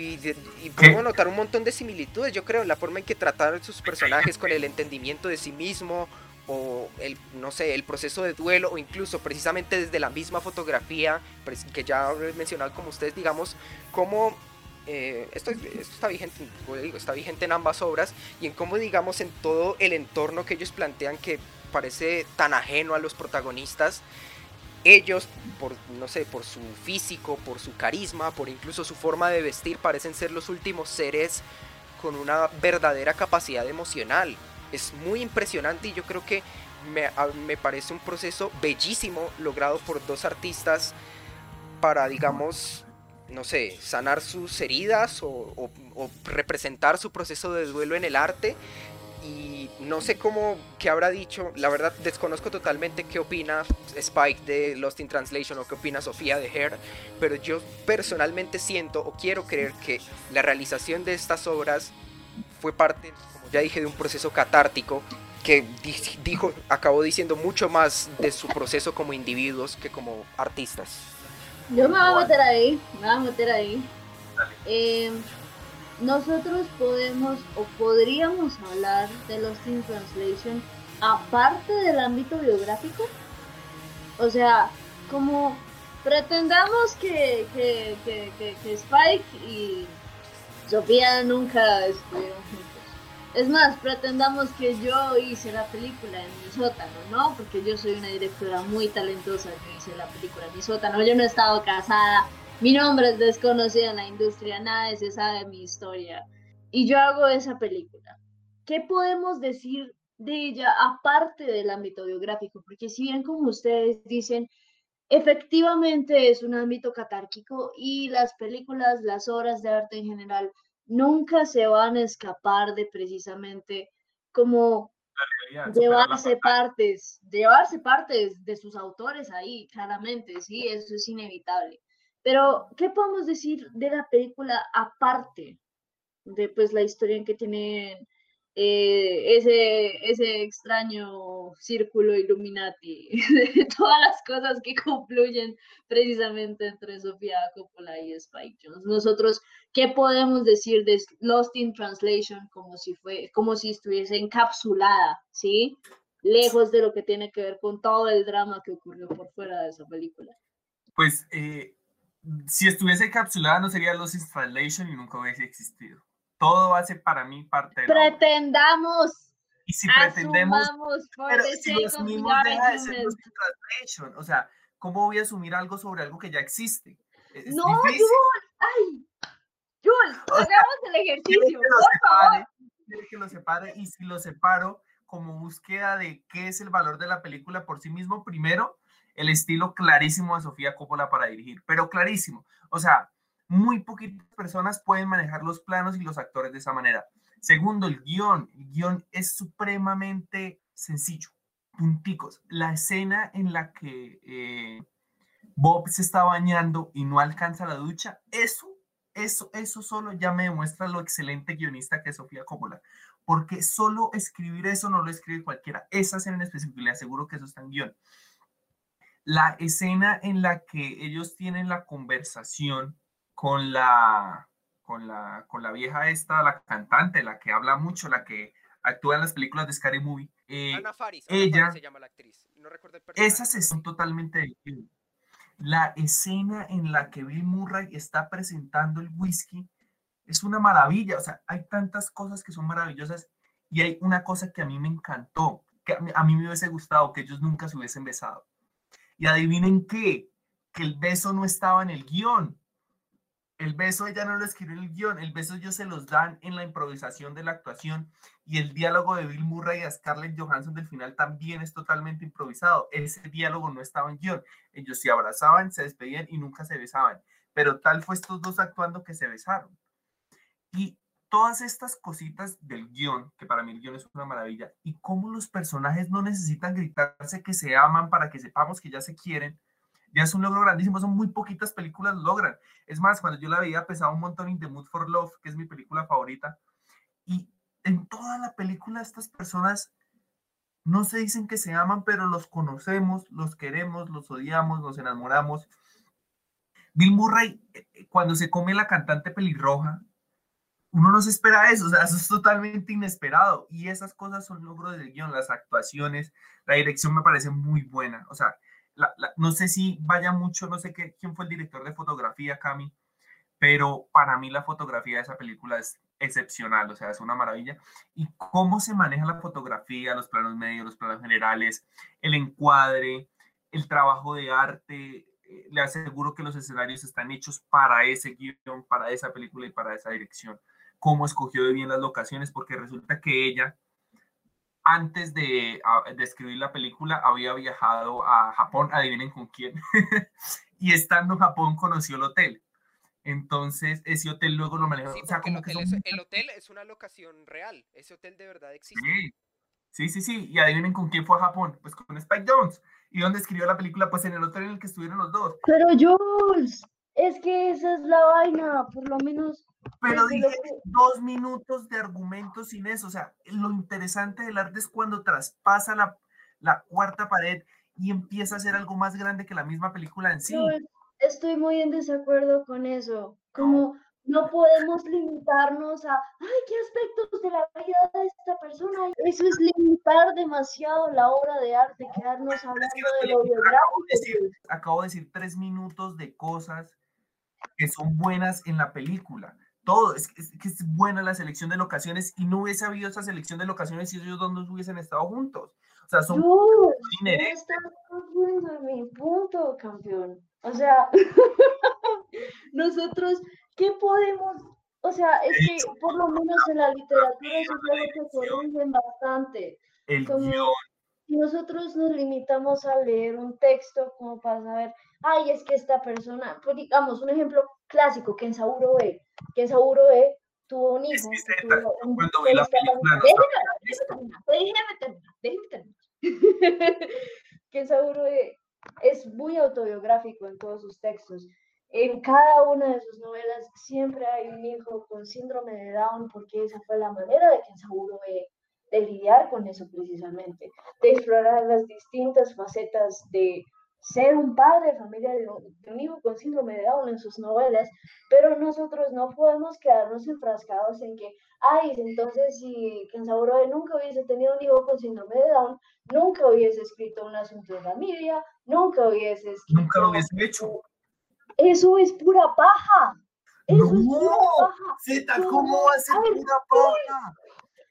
Speaker 3: y, puedo notar un montón de similitudes, yo creo, en la forma en que trataron sus personajes con el entendimiento de sí mismo o el, no sé, el proceso de duelo o incluso precisamente desde la misma fotografía que ya he mencionado como ustedes, digamos, cómo eh, esto, está, vigente, digo, está vigente en ambas obras y en cómo digamos en todo el entorno que ellos plantean que parece tan ajeno a los protagonistas ellos, por, no sé, por su físico, por su carisma, por incluso su forma de vestir, parecen ser los últimos seres con una verdadera capacidad emocional. Es muy impresionante y yo creo que me, me parece un proceso bellísimo logrado por dos artistas para, digamos, no sé, sanar sus heridas o, representar su proceso de duelo en el arte y no sé cómo, qué habrá dicho, la verdad desconozco totalmente qué opina Spike de Lost in Translation o qué opina Sofía de Hair, pero yo personalmente siento o quiero creer que la realización de estas obras fue parte, como ya dije, de un proceso catártico que dijo, acabó diciendo mucho más de su proceso como individuos que como artistas.
Speaker 2: Yo me voy a meter ahí, me voy a meter ahí. Eh, nosotros podemos o podríamos hablar de Lost in Translation aparte del ámbito biográfico. O sea, como pretendamos que, que, que, que Spike y Sofía nunca estuvieron juntos. Es más, pretendamos que yo hice la película en mi sótano, ¿no? Porque yo soy una directora muy talentosa que hice la película en mi sótano. Yo no he estado casada, mi nombre es desconocido en la industria, nada se sabe de mi historia. Y yo hago esa película. ¿Qué podemos decir de ella aparte del ámbito biográfico? Porque si bien como ustedes dicen, efectivamente es un ámbito catárquico y las películas, las obras de arte en general, nunca se van a escapar de precisamente como llevarse partes, llevarse partes de sus autores ahí, claramente, sí, eso es inevitable. Pero, ¿qué podemos decir de la película aparte de pues la historia en que tienen eh, ese, ese extraño círculo Illuminati, de todas las cosas que confluyen precisamente entre Sofía Coppola y Spike Jones. Nosotros, ¿qué podemos decir de Lost in Translation como si, fue, como si estuviese encapsulada, ¿sí? Lejos de lo que tiene que ver con todo el drama que ocurrió por fuera de esa película.
Speaker 1: Pues, eh, si estuviese encapsulada no sería Lost in Translation y nunca hubiese existido todo hace para mí parte de
Speaker 2: Pretendamos.
Speaker 1: Y si pretendemos, pero si lo asumimos deja de ser translation. O sea, ¿cómo voy a asumir algo sobre algo que ya existe?
Speaker 2: no, Jules, ay, Jules, hagamos el ejercicio, por favor.
Speaker 1: que lo separe y si lo separo como búsqueda de qué es el valor de la película por sí mismo, primero, el estilo clarísimo de Sofía Coppola para dirigir, pero clarísimo. O sea, muy poquitas personas pueden manejar los planos y los actores de esa manera. Segundo, el guion. El guion es supremamente sencillo. Punticos. La escena en la que eh, Bob se está bañando y no alcanza la ducha, eso, eso, eso solo ya me demuestra lo excelente guionista que es Sofía Coppola. Porque solo escribir eso no lo escribe cualquiera. Esa escena en específico, le aseguro que eso está en guion. La escena en la que ellos tienen la conversación con la, con la, con la vieja esta, la cantante, la que habla mucho, la que actúa en las películas de Scary Movie.
Speaker 3: Eh, Ana Faris, ella, se llama la actriz. No recuerdo el
Speaker 1: Esa sesión totalmente La escena en la que Bill Murray está presentando el whisky es una maravilla. O sea, hay tantas cosas que son maravillosas y hay una cosa que a mí me encantó, que a mí, a mí me hubiese gustado que ellos nunca se hubiesen besado. Y adivinen qué, que el beso no estaba en el guion. El beso ella no lo escribió en el guion, el beso ellos se los dan en la improvisación de la actuación y el diálogo de Bill Murray a Scarlett Johansson del final también es totalmente improvisado. Ese diálogo no estaba en guion. Ellos se abrazaban, se despedían y nunca se besaban. Pero tal fue estos dos actuando que se besaron. Y todas estas cositas del guion, que para mí el guion es una maravilla, y cómo los personajes no necesitan gritarse que se aman para que sepamos que ya se quieren, ya es un logro grandísimo, son muy poquitas películas lo logran. Es más, cuando yo la veía pesaba un montón en The Mood for Love, que es mi película favorita, y en toda la película estas personas no se dicen que se aman, pero los conocemos, los queremos, los odiamos, nos enamoramos. Bill Murray, eh, eh, cuando se come la cantante pelirroja, uno no se espera eso, o sea, eso es totalmente inesperado. Y esas cosas son logros del guion, las actuaciones, la dirección me parece muy buena. O sea, no sé si vaya mucho, no sé qué, quién fue el director de fotografía, Cami, pero para mí la fotografía de esa película es excepcional, o sea, es una maravilla. Y cómo se maneja la fotografía, los planos medios, los planos generales, el encuadre, el trabajo de arte, eh, le aseguro que los escenarios están hechos para ese guion, para esa película y para esa dirección. Cómo escogió de bien las locaciones, porque resulta que ella antes de, escribir la película había viajado a Japón, adivinen con quién, y estando en Japón conoció el hotel. Entonces, ese hotel luego lo manejó.
Speaker 3: o sea, como el, hotel es, el, hotel es, una locación real. Ese hotel de verdad existe.
Speaker 1: Sí. sí, sí, Y adivinen con quién fue a Japón. Pues con Spike Jones. ¿Y dónde escribió la película? Pues en el hotel en el que estuvieron los dos.
Speaker 2: Pero Jules, es que esa es la vaina. Por lo menos
Speaker 1: pero dije dos minutos de argumento sin eso. O sea, lo interesante del arte es cuando traspasa la, la cuarta pared y empieza a ser algo más grande que la misma película en sí.
Speaker 2: estoy muy en desacuerdo con eso. Como no podemos limitarnos a, ay, qué aspectos de la vida de esta persona. Eso es limitar demasiado la obra de arte, quedarnos hablando de lo biográfico.
Speaker 1: acabo de decir tres minutos de cosas que son buenas en la película todo, es, que es buena la selección de locaciones y no hubiese habido esa selección de locaciones si ellos dos no hubiesen estado juntos. O sea, son
Speaker 2: no, estás mi punto, campeón. O sea, nosotros, ¿qué podemos? O sea, es que por lo menos en la literatura eso es algo que se corrigen bastante.
Speaker 1: El
Speaker 2: Si nosotros nos limitamos a leer un texto como para saber, ay, es que esta persona, pues digamos, un ejemplo clásico, que en Sauro E que Sauro E tuvo un hijo.
Speaker 1: cuando vi la película.
Speaker 2: Déjeme terminar, déjeme terminar. que es muy autobiográfico en todos sus textos. en cada una de sus novelas siempre hay un hijo con síndrome de Down porque esa fue la manera de que Saburo ve de lidiar con eso precisamente, de explorar las distintas facetas de ser un padre de familia de un hijo con síndrome de Down en sus novelas, pero nosotros no podemos quedarnos enfrascados en que, ay, entonces si Kensaburo nunca hubiese tenido un hijo con síndrome de Down, nunca hubiese escrito un asunto de familia, nunca hubiese escrito...
Speaker 1: Nunca lo hubiese hecho.
Speaker 2: Eso es pura paja.
Speaker 1: Eso no, es pura paja. Zeta, ¿cómo va a ser pura paja?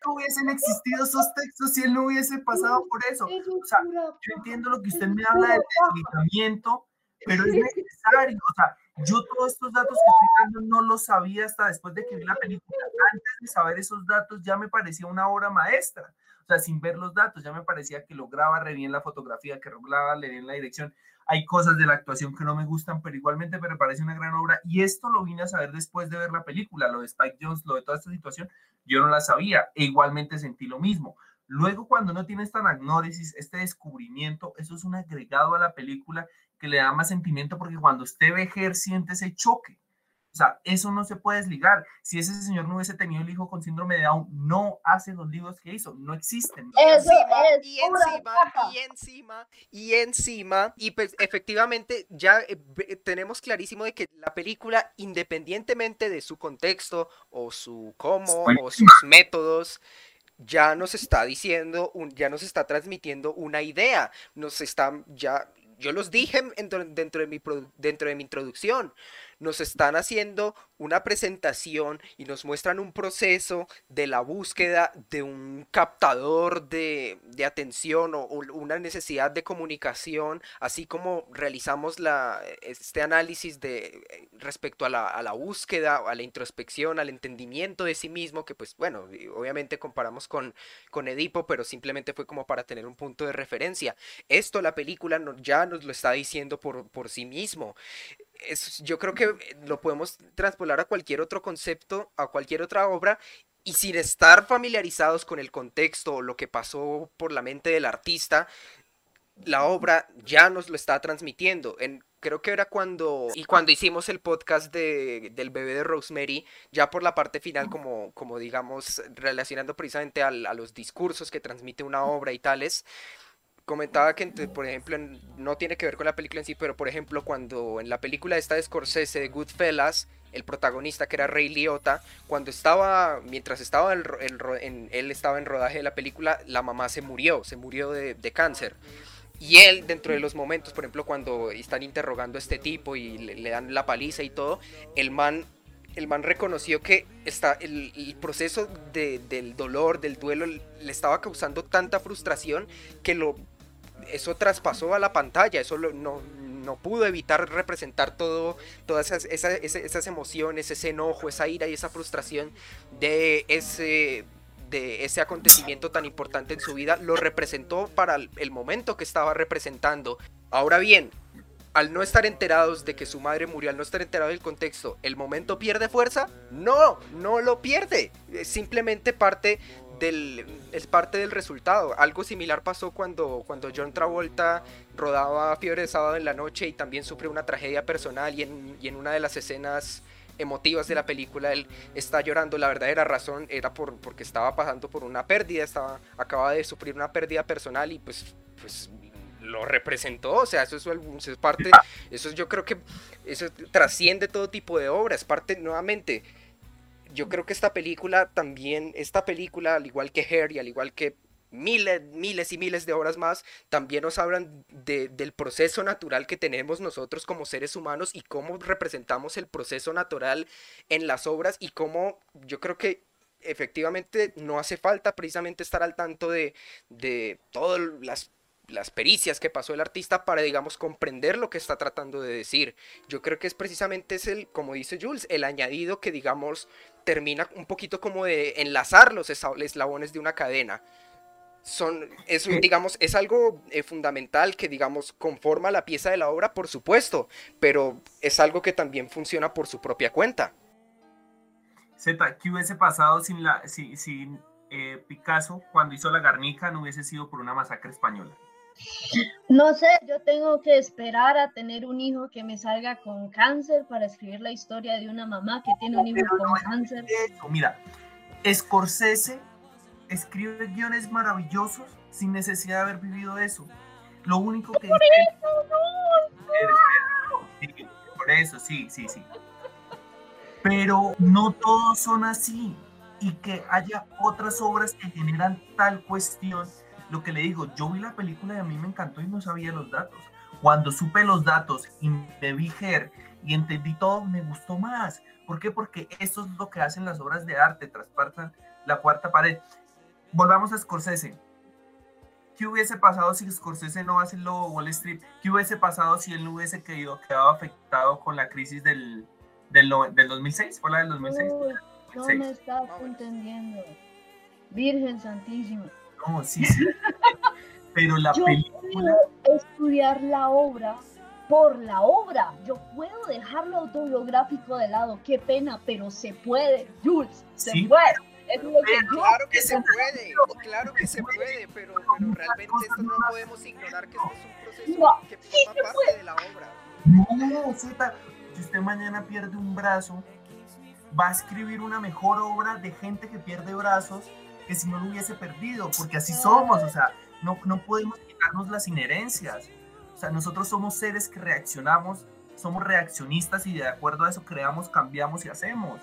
Speaker 1: No hubiesen existido esos textos si él no hubiese pasado por eso. O sea, yo entiendo lo que usted me habla del deslizamiento, pero es necesario. O sea, yo todos estos datos que estoy dando no los sabía hasta después de que vi la película. Antes de saber esos datos ya me parecía una obra maestra. O sea, sin ver los datos ya me parecía que lograba re bien la fotografía, que lograba re bien la dirección. Hay cosas de la actuación que no me gustan, pero igualmente me parece una gran obra. Y esto lo vine a saber después de ver la película, lo de Spike Jones, lo de toda esta situación, yo no la sabía e igualmente sentí lo mismo. Luego, cuando no tiene esta agnórisis, este descubrimiento, eso es un agregado a la película que le da más sentimiento porque cuando usted ve Her siente ese choque. O sea, eso no se puede desligar. Si ese señor no hubiese tenido el hijo con síndrome de Down, no hace los libros que hizo, no existen.
Speaker 3: Y encima, y encima, y encima, y encima, y pues efectivamente ya eh, tenemos clarísimo de que la película, independientemente de su contexto o su cómo o sus métodos, ya nos está diciendo, un, ya nos está transmitiendo una idea, nos está ya yo los dije dentro, de mi, dentro de mi introducción nos están haciendo una presentación y nos muestran un proceso de la búsqueda de un captador de, atención o, una necesidad de comunicación, así como realizamos la, este análisis de, respecto a la, a la búsqueda, a la introspección, al entendimiento de sí mismo, que pues bueno, obviamente comparamos con, con Edipo, pero simplemente fue como para tener un punto de referencia. Esto la película ya nos lo está diciendo por, por sí mismo yo creo que lo podemos traspolar a cualquier otro concepto, a cualquier otra obra, y sin estar familiarizados con el contexto o lo que pasó por la mente del artista, la obra ya nos lo está transmitiendo. En, creo que era cuando y cuando hicimos el podcast de, del bebé de Rosemary, ya por la parte final, como, como digamos, relacionando precisamente a los discursos que transmite una obra y tales, comentaba que, por ejemplo, no tiene que ver con la película en sí, pero por ejemplo, cuando en la película esta de Scorsese de Goodfellas, el protagonista que era Ray Liotta, cuando estaba, mientras estaba en, él estaba en rodaje de la película, la mamá se murió, se murió de, cáncer. Y él, dentro de los momentos, por ejemplo, cuando están interrogando a este tipo y le, dan la paliza y todo, el man el man reconoció que está, el, proceso del dolor, del duelo, le estaba causando tanta frustración que lo, eso traspasó a la pantalla, eso no, no pudo evitar representar todo, todas esas, esas, emociones, ese enojo, esa ira y esa frustración de ese de ese acontecimiento tan importante en su vida, lo representó para el momento que estaba representando. Ahora bien, al no estar enterados de que su madre murió, al no estar enterado del contexto, ¿el momento pierde fuerza? No, no lo pierde. Es simplemente parte es parte del resultado. Algo similar pasó cuando, cuando John Travolta rodaba Fiebre de Sábado en la Noche y también sufrió una tragedia personal y en, y en una de las escenas emotivas de la película él está llorando la verdadera razón era por porque estaba pasando por una pérdida estaba acaba de sufrir una pérdida personal y pues pues lo representó, o sea, eso es, parte, eso yo creo que eso trasciende todo tipo de obras, parte nuevamente, yo creo que esta película también, esta película, al igual que Harry, al igual que miles, miles y miles de obras más, también nos hablan del proceso natural que tenemos nosotros como seres humanos y cómo representamos el proceso natural en las obras y cómo yo creo que efectivamente no hace falta precisamente estar al tanto de, de todas las las pericias que pasó el artista para, digamos, comprender lo que está tratando de decir. Yo creo que es precisamente es el, como dice Jules, el añadido que, digamos, termina un poquito como de enlazar los eslabones de una cadena. Son, es, digamos, es algo eh, fundamental que, digamos, conforma la pieza de la obra, por supuesto, pero es algo que también funciona por su propia cuenta.
Speaker 1: Z, ¿qué hubiese pasado sin, la, sin, sin eh, Picasso cuando hizo la Garnica no hubiese sido por una masacre española?
Speaker 2: No sé, yo tengo que esperar a tener un hijo que me salga con cáncer para escribir la historia de una mamá que tiene un hijo con cáncer.
Speaker 1: Mira, Scorsese escribe guiones maravillosos sin necesidad de haber vivido eso. Lo único que...
Speaker 2: Por
Speaker 1: eso, por eso, sí, sí, sí. Pero no todos son así. Y que haya otras obras que generan tal cuestión lo que le digo, yo vi la película y a mí me encantó y no sabía los datos. Cuando supe los datos y me vi Her y entendí todo, me gustó más. ¿Por qué? Porque eso es lo que hacen las obras de arte, traspasan la cuarta pared. Volvamos a Scorsese. ¿Qué hubiese pasado si Scorsese no hace el logo Wall Street? ¿Qué hubiese pasado si él no hubiese quedado, quedado afectado con la crisis del, del, del 2006? ¿Fue la del 2006?
Speaker 2: no me estás entendiendo. Virgen Santísima.
Speaker 1: No, sí, sí. Pero la
Speaker 2: Yo
Speaker 1: película.
Speaker 2: Puedo estudiar la obra por la obra. Yo puedo dejar lo autobiográfico de lado. Qué pena, pero se puede, Jules. Se puede.
Speaker 3: claro que se puede, claro que se puede, pero, pero realmente esto no podemos ignorar que esto es un proceso que forma parte de la obra.
Speaker 1: No, Zeta, si usted mañana pierde un brazo, va a escribir una mejor obra de gente que pierde brazos que si no lo hubiese perdido, porque así somos, o sea, no, no podemos quitarnos las inherencias. O sea, nosotros somos seres que reaccionamos, somos reaccionistas y de acuerdo a eso creamos, cambiamos y hacemos.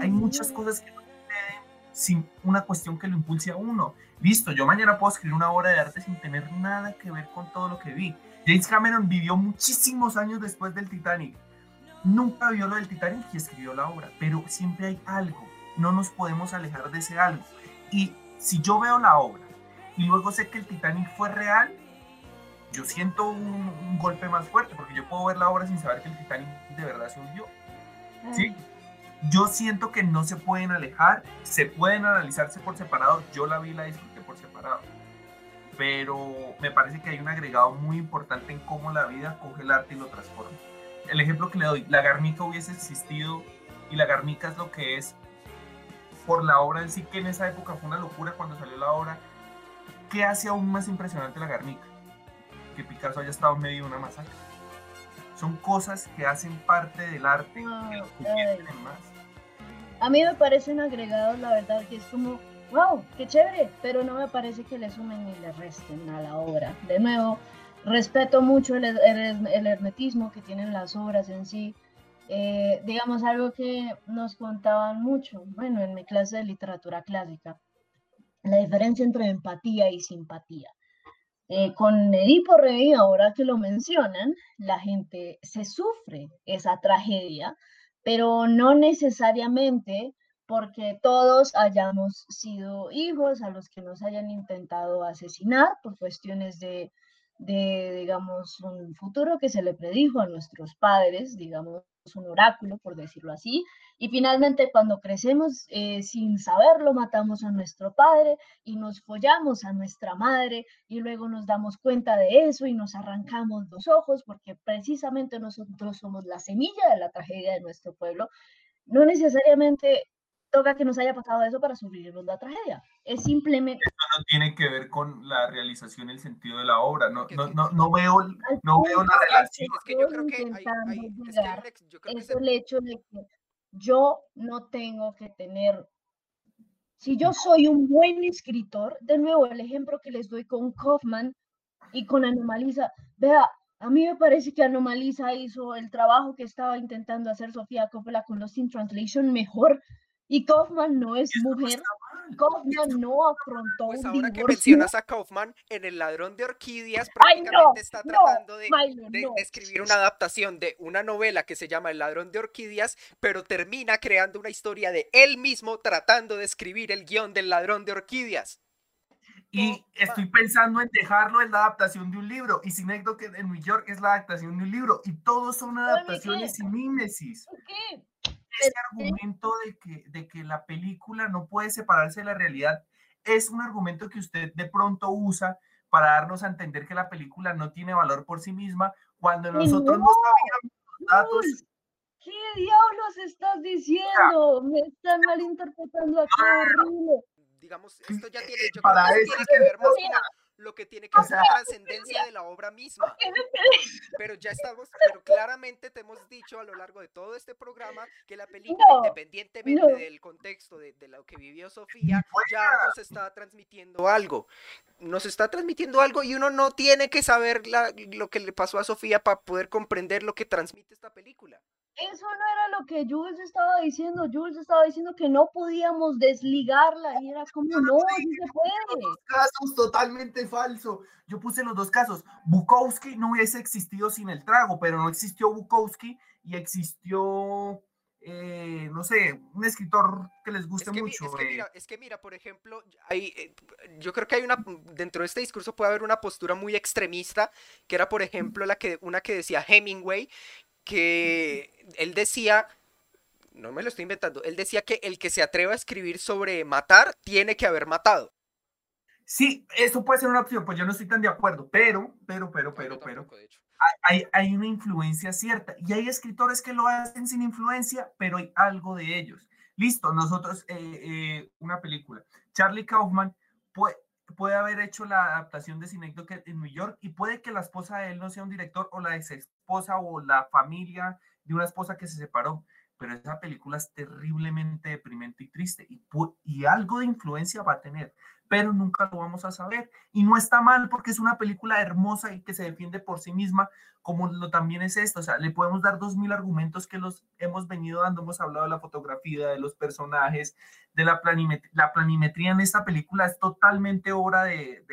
Speaker 1: Hay muchas cosas que no suceden sin una cuestión que lo impulse a uno. Listo, yo mañana puedo escribir una obra de arte sin tener nada que ver con todo lo que vi. James Cameron vivió muchísimos años después del Titanic. Nunca vio lo del Titanic y escribió la obra, pero siempre hay algo. No nos podemos alejar de ese algo. Y si yo veo la obra y luego sé que el Titanic fue real, yo siento un, golpe más fuerte, porque yo puedo ver la obra sin saber que el Titanic de verdad se hundió. ¿Sí? Yo siento que no se pueden alejar, se pueden analizarse por separado. Yo la vi y la disfruté por separado. Pero me parece que hay un agregado muy importante en cómo la vida coge el arte y lo transforma. El ejemplo que le doy, la Garnica hubiese existido y la Garnica es lo que es por la obra en sí, que en esa época fue una locura cuando salió la obra. ¿Qué hace aún más impresionante la Garnica? Que Picasso haya estado en medio de una masacre. Son cosas que hacen parte del arte más.
Speaker 2: A mí me parecen agregados, la verdad, que es como, wow, qué chévere, pero no me parece que le sumen ni le resten a la obra. De nuevo, respeto mucho el, el hermetismo que tienen las obras en sí, eh, digamos, algo que nos contaban mucho, bueno, en mi clase de literatura clásica, la diferencia entre empatía y simpatía. Eh, con Edipo Rey, ahora que lo mencionan, la gente se sufre esa tragedia, pero no necesariamente porque todos hayamos sido hijos a los que nos hayan intentado asesinar por cuestiones de, de, digamos, un futuro que se le predijo a nuestros padres, digamos, un oráculo, por decirlo así, y finalmente cuando crecemos eh, sin saberlo matamos a nuestro padre y nos follamos a nuestra madre y luego nos damos cuenta de eso y nos arrancamos los ojos porque precisamente nosotros somos la semilla de la tragedia de nuestro pueblo. No necesariamente toca que nos haya pasado eso para sufrirnos la tragedia. Es simplemente...
Speaker 1: Esto no tiene que ver con la realización, el sentido de la obra. No, no, no, no veo, no veo la relación.
Speaker 2: Es que yo creo que hay, es, el hecho de que yo no tengo que tener... Si yo soy un buen escritor, de nuevo el ejemplo que les doy con Kaufman y con Anomalisa, vea, a mí me parece que Anomalisa hizo el trabajo que estaba intentando hacer Sofía Coppola con los In Translation mejor y Kaufman no es mujer. Kaufman no afrontó
Speaker 3: pues ahora que mencionas a Kaufman, en El ladrón de orquídeas prácticamente está tratando de, escribir una adaptación de una novela que se llama El ladrón de orquídeas, pero termina creando una historia de él mismo tratando de escribir el guion del ladrón de orquídeas.
Speaker 1: Y estoy pensando en dejarlo en la adaptación de un libro. Y sin que en New York es la adaptación de un libro. Y todos son adaptaciones y mímesis.
Speaker 2: qué?
Speaker 1: Ese argumento de que, de que la película no puede separarse de la realidad es un argumento que usted de pronto usa para darnos a entender que la película no tiene valor por sí misma cuando nosotros no, sabíamos los datos.
Speaker 2: ¿Qué diablos estás diciendo? Me están malinterpretando aquí
Speaker 3: Digamos, esto ya tiene, yo para creo que, tiene que ver más lo que tiene que ser la trascendencia de la obra misma. Pero ya estamos, pero claramente te hemos dicho a lo largo de todo este programa que la película, independientemente del contexto de, de, lo que vivió Sofía, ya nos está transmitiendo algo. Nos está transmitiendo algo y uno no tiene que saber lo que le pasó a Sofía para poder comprender lo que transmite esta película.
Speaker 2: Eso no era lo que Jules estaba diciendo. Jules estaba diciendo que no podíamos desligarla y era como, no, sí se puede.
Speaker 1: Dos casos totalmente falso. Yo puse los dos casos. Bukowski no hubiese existido sin el trago, pero no existió Bukowski y existió, eh, no sé, un escritor que les guste mucho.
Speaker 3: Es que, mira, es que mira, por ejemplo, hay, eh, yo creo que hay una, dentro de este discurso puede haber una postura muy extremista, que era, por ejemplo, la que, una que decía Hemingway, que él decía, no me lo estoy inventando, él decía que el que se atreva a escribir sobre matar tiene que haber matado.
Speaker 1: Sí, eso puede ser una opción, pues yo no estoy tan de acuerdo, pero, pero, pero, pero, pero, hay, hay, una influencia cierta y hay escritores que lo hacen sin influencia, pero hay algo de ellos. Listo, nosotros, eh, eh, una película, Charlie Kaufman puede, puede haber hecho la adaptación de Synecdoche en New York y puede que la esposa de él no sea un director o la ex esposa o la familia de una esposa que se separó, pero esa película es terriblemente deprimente y triste y, y algo de influencia va a tener pero nunca lo vamos a saber. Y no está mal porque es una película hermosa y que se defiende por sí misma, como lo también es esto. O sea, le podemos dar dos mil argumentos que los hemos venido dando. Hemos hablado de la fotografía, de los personajes, de la planimetría. La planimetría en esta película es totalmente obra de,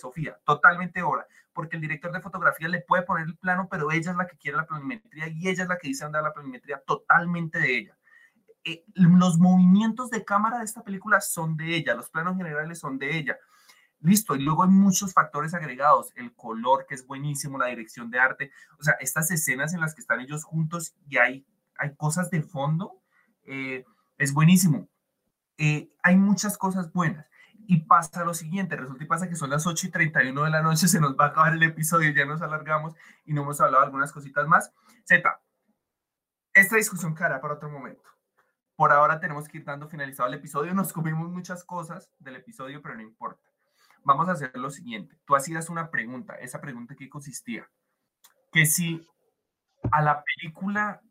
Speaker 1: Sofía, totalmente obra, porque el director de fotografía le puede poner el plano, pero ella es la que quiere la planimetría y ella es la que dice andar la planimetría totalmente de ella. Eh, los movimientos de cámara de esta película son de ella, los planos generales son de ella. Listo, y luego hay muchos factores agregados, el color que es buenísimo, la dirección de arte, o sea, estas escenas en las que están ellos juntos y hay, hay cosas de fondo, eh, es buenísimo. Eh, hay muchas cosas buenas. Y pasa lo siguiente, resulta y pasa que son las 8 y 31 de la noche, se nos va a acabar el episodio, ya nos alargamos y no hemos hablado algunas cositas más. Z, esta discusión cara para otro momento. Por ahora tenemos que ir dando finalizado el episodio. Nos comimos muchas cosas del episodio, pero no importa. Vamos a hacer lo siguiente. Tú hacías una pregunta. Esa pregunta que consistía. Que si a la película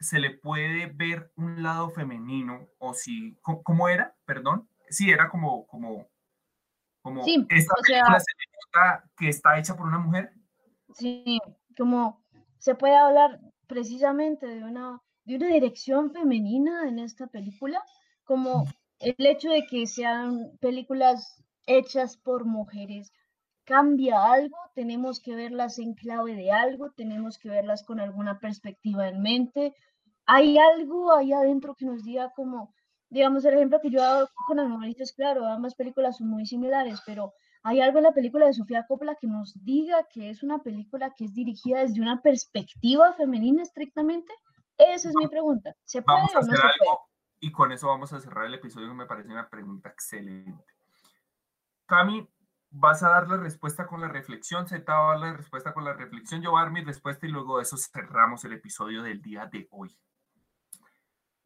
Speaker 1: se le puede ver un lado femenino o si, ¿cómo, era? Perdón. Sí, era como, como, como
Speaker 2: sí,
Speaker 1: esta película se que está hecha por una mujer.
Speaker 2: Sí, como se puede hablar precisamente de una de una dirección femenina en esta película, como el hecho de que sean películas hechas por mujeres cambia algo, tenemos que verlas en clave de algo, tenemos que verlas con alguna perspectiva en mente. Hay algo ahí adentro que nos diga como, digamos, el ejemplo que yo hago con Animalitos, claro, ambas películas son muy similares, pero hay algo en la película de Sofía Coppola que nos diga que es una película que es dirigida desde una perspectiva femenina estrictamente. Esa es mi pregunta. ¿Se puede
Speaker 1: vamos a hacer algo y con eso vamos a cerrar el episodio que me parece una pregunta excelente. Cami, vas a dar la respuesta con la reflexión, Z va a dar la respuesta con la reflexión, yo voy a dar mi respuesta y luego de eso cerramos el episodio del día de hoy.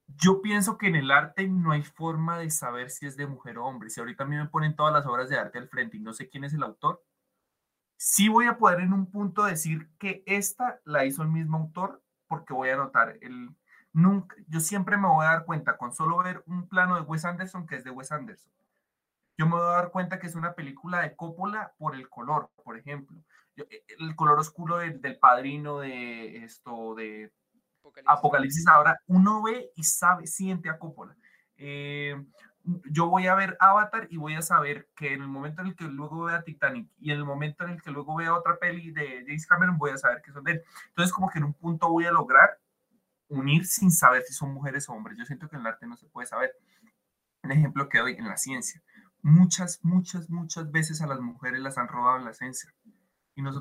Speaker 1: Yo pienso que en el arte no hay forma de saber si es de mujer o hombre. Si ahorita a mí me ponen todas las obras de arte al frente y no sé quién es el autor, sí voy a poder en un punto decir que esta la hizo el mismo autor porque voy a notar el nunca yo siempre me voy a dar cuenta con solo ver un plano de Wes Anderson que es de Wes Anderson. Yo me voy a dar cuenta que es una película de Coppola por el color, por ejemplo. E, el color oscuro del, padrino de esto de Apocalipsis. ahora uno ve y sabe, siente a Coppola. Eh, yo voy a ver Avatar y voy a saber que en el momento en el que luego vea Titanic y en el momento en el que luego vea otra peli de James Cameron, voy a saber que son de él. Entonces, como que en un punto voy a lograr unir sin saber si son mujeres o hombres. Yo siento que en el arte no se puede saber. Un ejemplo que doy en la ciencia. Muchas, muchas, muchas veces a las mujeres las han robado la ciencia.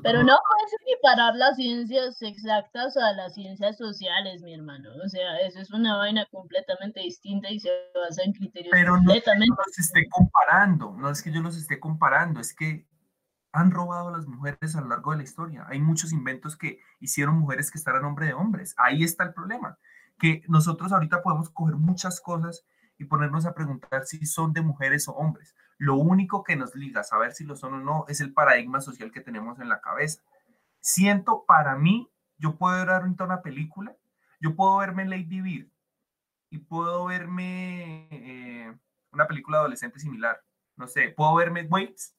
Speaker 2: Pero no puedes equiparar las ciencias exactas a las ciencias sociales, mi hermano. O sea, eso es una vaina completamente distinta y se basa en criterios
Speaker 1: Pero
Speaker 2: completamente.
Speaker 1: no los esté comparando, no es que yo los esté comparando, es que han robado a las mujeres a lo largo de la historia. Hay muchos inventos que hicieron mujeres que están a nombre de hombres. Ahí está el problema, que nosotros ahorita podemos coger muchas cosas y ponernos a preguntar si son de mujeres o hombres. Lo único que nos liga a saber si lo son o no es el paradigma social que tenemos en la cabeza. Siento para mí, yo puedo ver ahorita una película, yo puedo verme Lady Bird y puedo verme eh, una película adolescente similar. No sé, puedo verme Waves,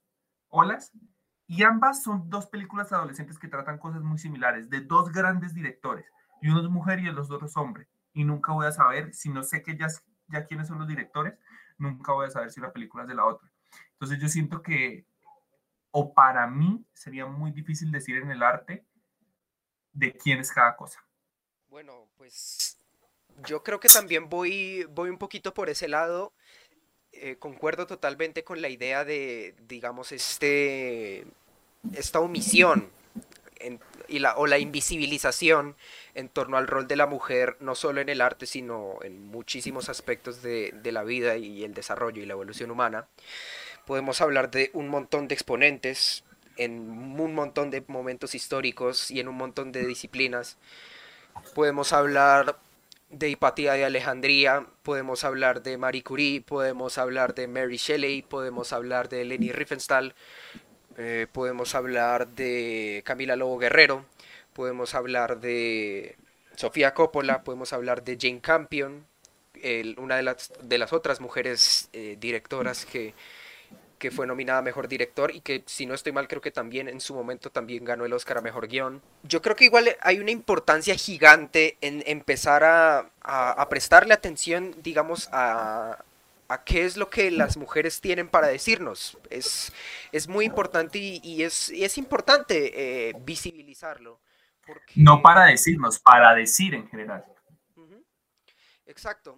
Speaker 1: Olas, y ambas son dos películas adolescentes que tratan cosas muy similares, de dos grandes directores, y uno es mujer y el otro es hombre. Y nunca voy a saber, si no sé que ya, ya quiénes son los directores, nunca voy a saber si la película es de la otra. Entonces yo siento que, o para mí, sería muy difícil decir en el arte de quién es cada cosa.
Speaker 3: Bueno, pues yo creo que también voy, voy un poquito por ese lado. Eh, concuerdo totalmente con la idea de, digamos, este, esta omisión y la, o la invisibilización en torno al rol de la mujer, no solo en el arte, sino en muchísimos aspectos de, de la vida y el desarrollo y la evolución humana. Podemos hablar de un montón de exponentes en un montón de momentos históricos y en un montón de disciplinas. Podemos hablar de Hipatía de Alejandría, podemos hablar de Marie Curie, podemos hablar de Mary Shelley, podemos hablar de Leni Riefenstahl, eh, podemos hablar de Camila Lobo Guerrero, podemos hablar de Sofía Coppola, podemos hablar de Jane Campion, una de las, de las otras mujeres eh, directoras que que fue nominada a Mejor Director y que si no estoy mal creo que también en su momento también ganó el Oscar a Mejor Guión. Yo creo que igual hay una importancia gigante en empezar a, prestarle atención, digamos, a, qué es lo que las mujeres tienen para decirnos. Es, es muy importante y, es, es, importante eh, visibilizarlo.
Speaker 1: No para decirnos, para decir en general.
Speaker 3: Exacto.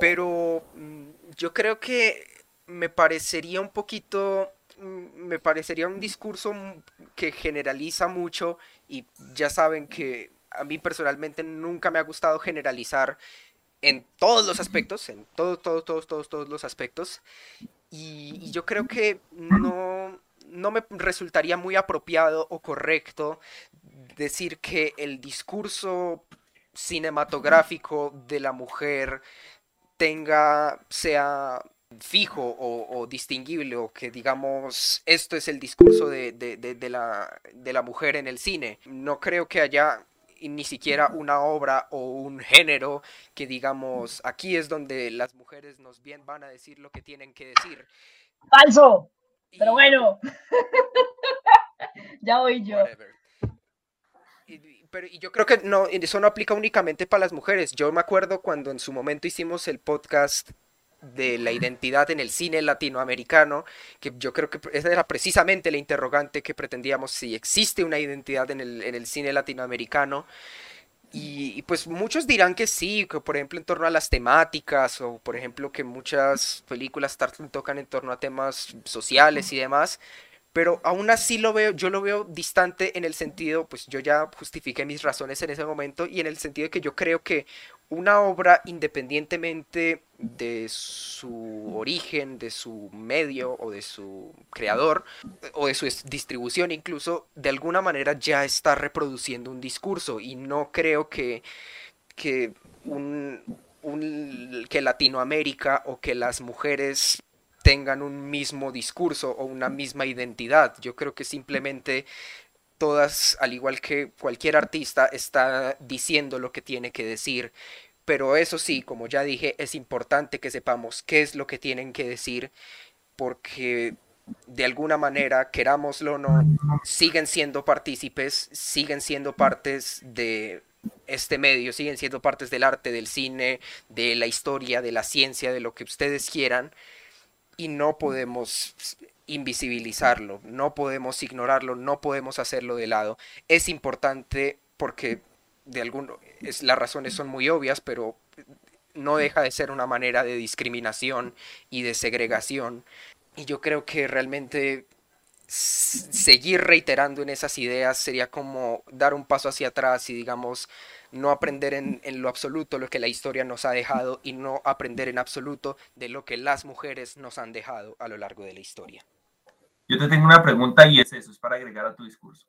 Speaker 3: Pero mm, yo creo que me parecería un poquito, mm, me parecería un discurso que generaliza mucho y ya saben que a mí personalmente nunca me ha gustado generalizar en todos los aspectos, en todos, todos, todos, todos, todos los aspectos. Y, yo creo que no, no me resultaría muy apropiado o correcto decir que el discurso cinematográfico de la mujer tenga, sea fijo o, distinguible o que digamos esto es el discurso de, la, de la mujer en el cine. No creo que haya ni siquiera una obra o un género que digamos aquí es donde las mujeres nos bien van a decir lo que tienen que decir.
Speaker 2: Falso. Pero bueno. ya oí yo.
Speaker 3: pero y yo creo que no, eso no aplica únicamente para las mujeres. Yo me acuerdo cuando en su momento hicimos el podcast de la identidad en el cine latinoamericano, que yo creo que esa era precisamente la interrogante que pretendíamos, si existe una identidad en el, en el cine latinoamericano. Y, pues muchos dirán que sí, que por ejemplo en torno a las temáticas, o por ejemplo que muchas películas tocan en torno a temas sociales y demás, pero aún así lo veo, yo lo veo distante en el sentido, pues yo ya justifiqué mis razones en ese momento, y en el sentido de que yo creo que una obra independientemente de su origen, de su medio o de su creador o de su distribución incluso, de alguna manera ya está reproduciendo un discurso y no creo que, que, un, que Latinoamérica o que las mujeres tengan un mismo discurso o una misma identidad. Yo creo que simplemente todas, al igual que cualquier artista, está diciendo lo que tiene que decir. Pero eso sí, como ya dije, es importante que sepamos qué es lo que tienen que decir, porque de alguna manera, querámoslo o no, siguen siendo partícipes, siguen siendo partes de este medio, siguen siendo partes del arte, del cine, de la historia, de la ciencia, de lo que ustedes quieran, y no podemos invisibilizarlo, no podemos ignorarlo, no podemos hacerlo de lado. Es importante porque de algún, es, las razones son muy obvias, pero no deja de ser una manera de discriminación y de segregación. Y yo creo que realmente seguir reiterando en esas ideas sería como dar un paso hacia atrás y digamos no aprender en, en, lo absoluto lo que la historia nos ha dejado y no aprender en absoluto de lo que las mujeres nos han dejado a lo largo de la historia.
Speaker 1: Yo te tengo una pregunta y es eso, es para agregar a tu discurso.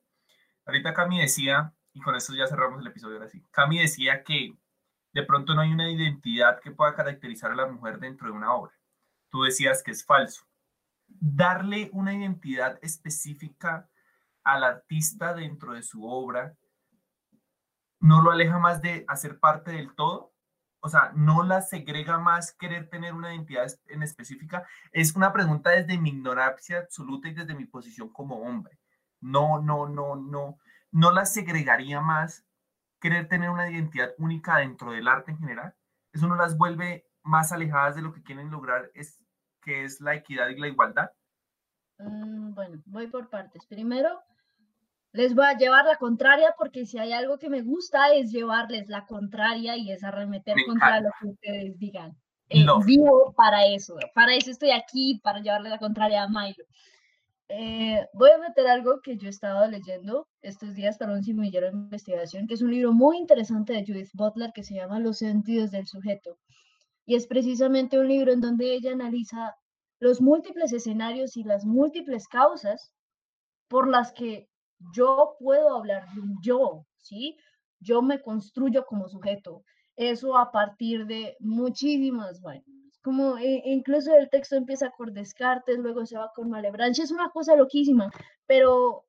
Speaker 1: Ahorita Cami decía, y con esto ya cerramos el episodio ahora Cami decía que de pronto no hay una identidad que pueda caracterizar a la mujer dentro de una obra. tú decías que es falso. Darle una identidad específica al artista dentro de su obra no lo aleja más de hacer parte del todo. O sea, no la segrega más querer tener una identidad en específica. Es una pregunta desde mi ignorancia absoluta y desde mi posición como hombre. No, no, no, no. No la segregaría más querer tener una identidad única dentro del arte en general. Eso no las vuelve más alejadas de lo que quieren lograr, es, que es la equidad y la igualdad.
Speaker 2: Mm, bueno, voy por partes. Primero, les voy a llevar la contraria porque si hay algo que me gusta es llevarles la contraria y es arremeter contra lo que ustedes digan. Eh, Vivo para eso, para eso estoy aquí, para llevarle la contraria a Milo. Eh, voy a meter algo que yo he estado leyendo estos días para un semillero de investigación, que es un libro muy interesante de Judith Butler que se llama Los sentidos del sujeto. Y es precisamente un libro en donde ella analiza los múltiples escenarios y las múltiples causas por las que yo puedo hablar de un yo, ¿sí? Yo me construyo como sujeto. Eso a partir de muchísimas vainas. Como e, incluso el texto empieza con Descartes, luego se va con Malebranche. Es una cosa loquísima, pero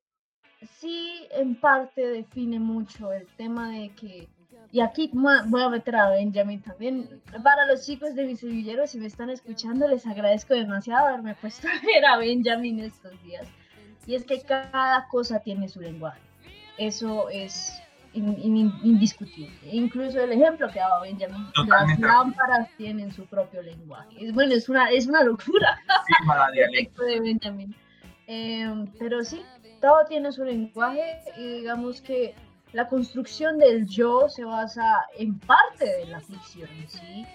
Speaker 2: sí en parte define mucho el tema de que y aquí voy a meter a Benjamin también. Para los chicos de mis semilleros, si me están escuchando, les agradezco demasiado haberme puesto a ver a Benjamin estos días. Y es que cada cosa tiene su lenguaje. Eso es indiscutible. Incluso el ejemplo que daba Benjamin, las lámparas tienen su propio lenguaje. Es, bueno, es una, es una locura. Sí, de Benjamin. Em, pero sí, todo tiene su lenguaje y digamos que la construcción del yo se basa en parte de la ficción, ¿sí?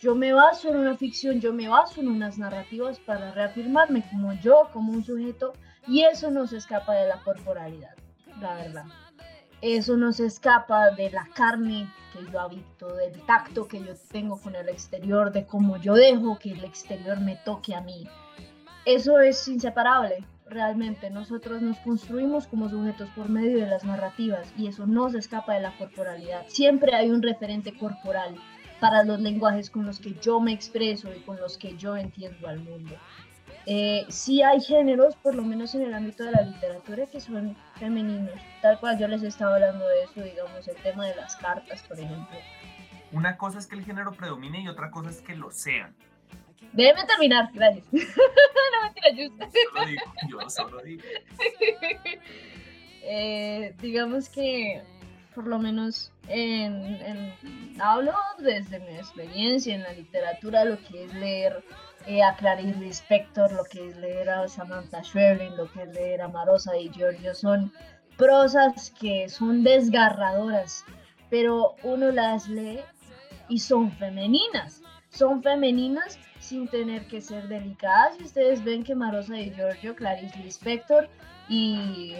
Speaker 2: Yo me baso en una ficción, yo me baso en unas narrativas para reafirmarme como yo, como un sujeto y eso no se escapa de la corporalidad, la verdad. Eso no se escapa de la carne que yo habito, del tacto que yo tengo con el exterior, de cómo yo dejo que el exterior me toque a mí. Eso es inseparable, realmente. Nosotros nos construimos como sujetos por medio de las narrativas y eso no se escapa de la corporalidad. Siempre hay un referente corporal para los lenguajes con los que yo me expreso y con los que yo entiendo al mundo. Eh, sí hay géneros, por lo menos en el ámbito de la literatura, que son femeninos. Tal cual yo les estaba hablando de eso, digamos, el tema de las cartas, por ejemplo.
Speaker 1: Una cosa es que el género predomine y otra cosa es que lo sean.
Speaker 2: Déjeme terminar, gracias. no mentira,
Speaker 1: yo solo digo.
Speaker 2: Eh, digamos que, por lo menos, en, en, hablo desde mi experiencia en la literatura, lo que es leer eh, a Clarice Lispector, lo que es leer a Samantha Schweblin, lo que es leer a Marosa y Giorgio, son prosas que son desgarradoras, pero uno las lee y son femeninas, son femeninas sin tener que ser delicadas. Y ustedes ven que Marosa y Giorgio, Clarice Lispector y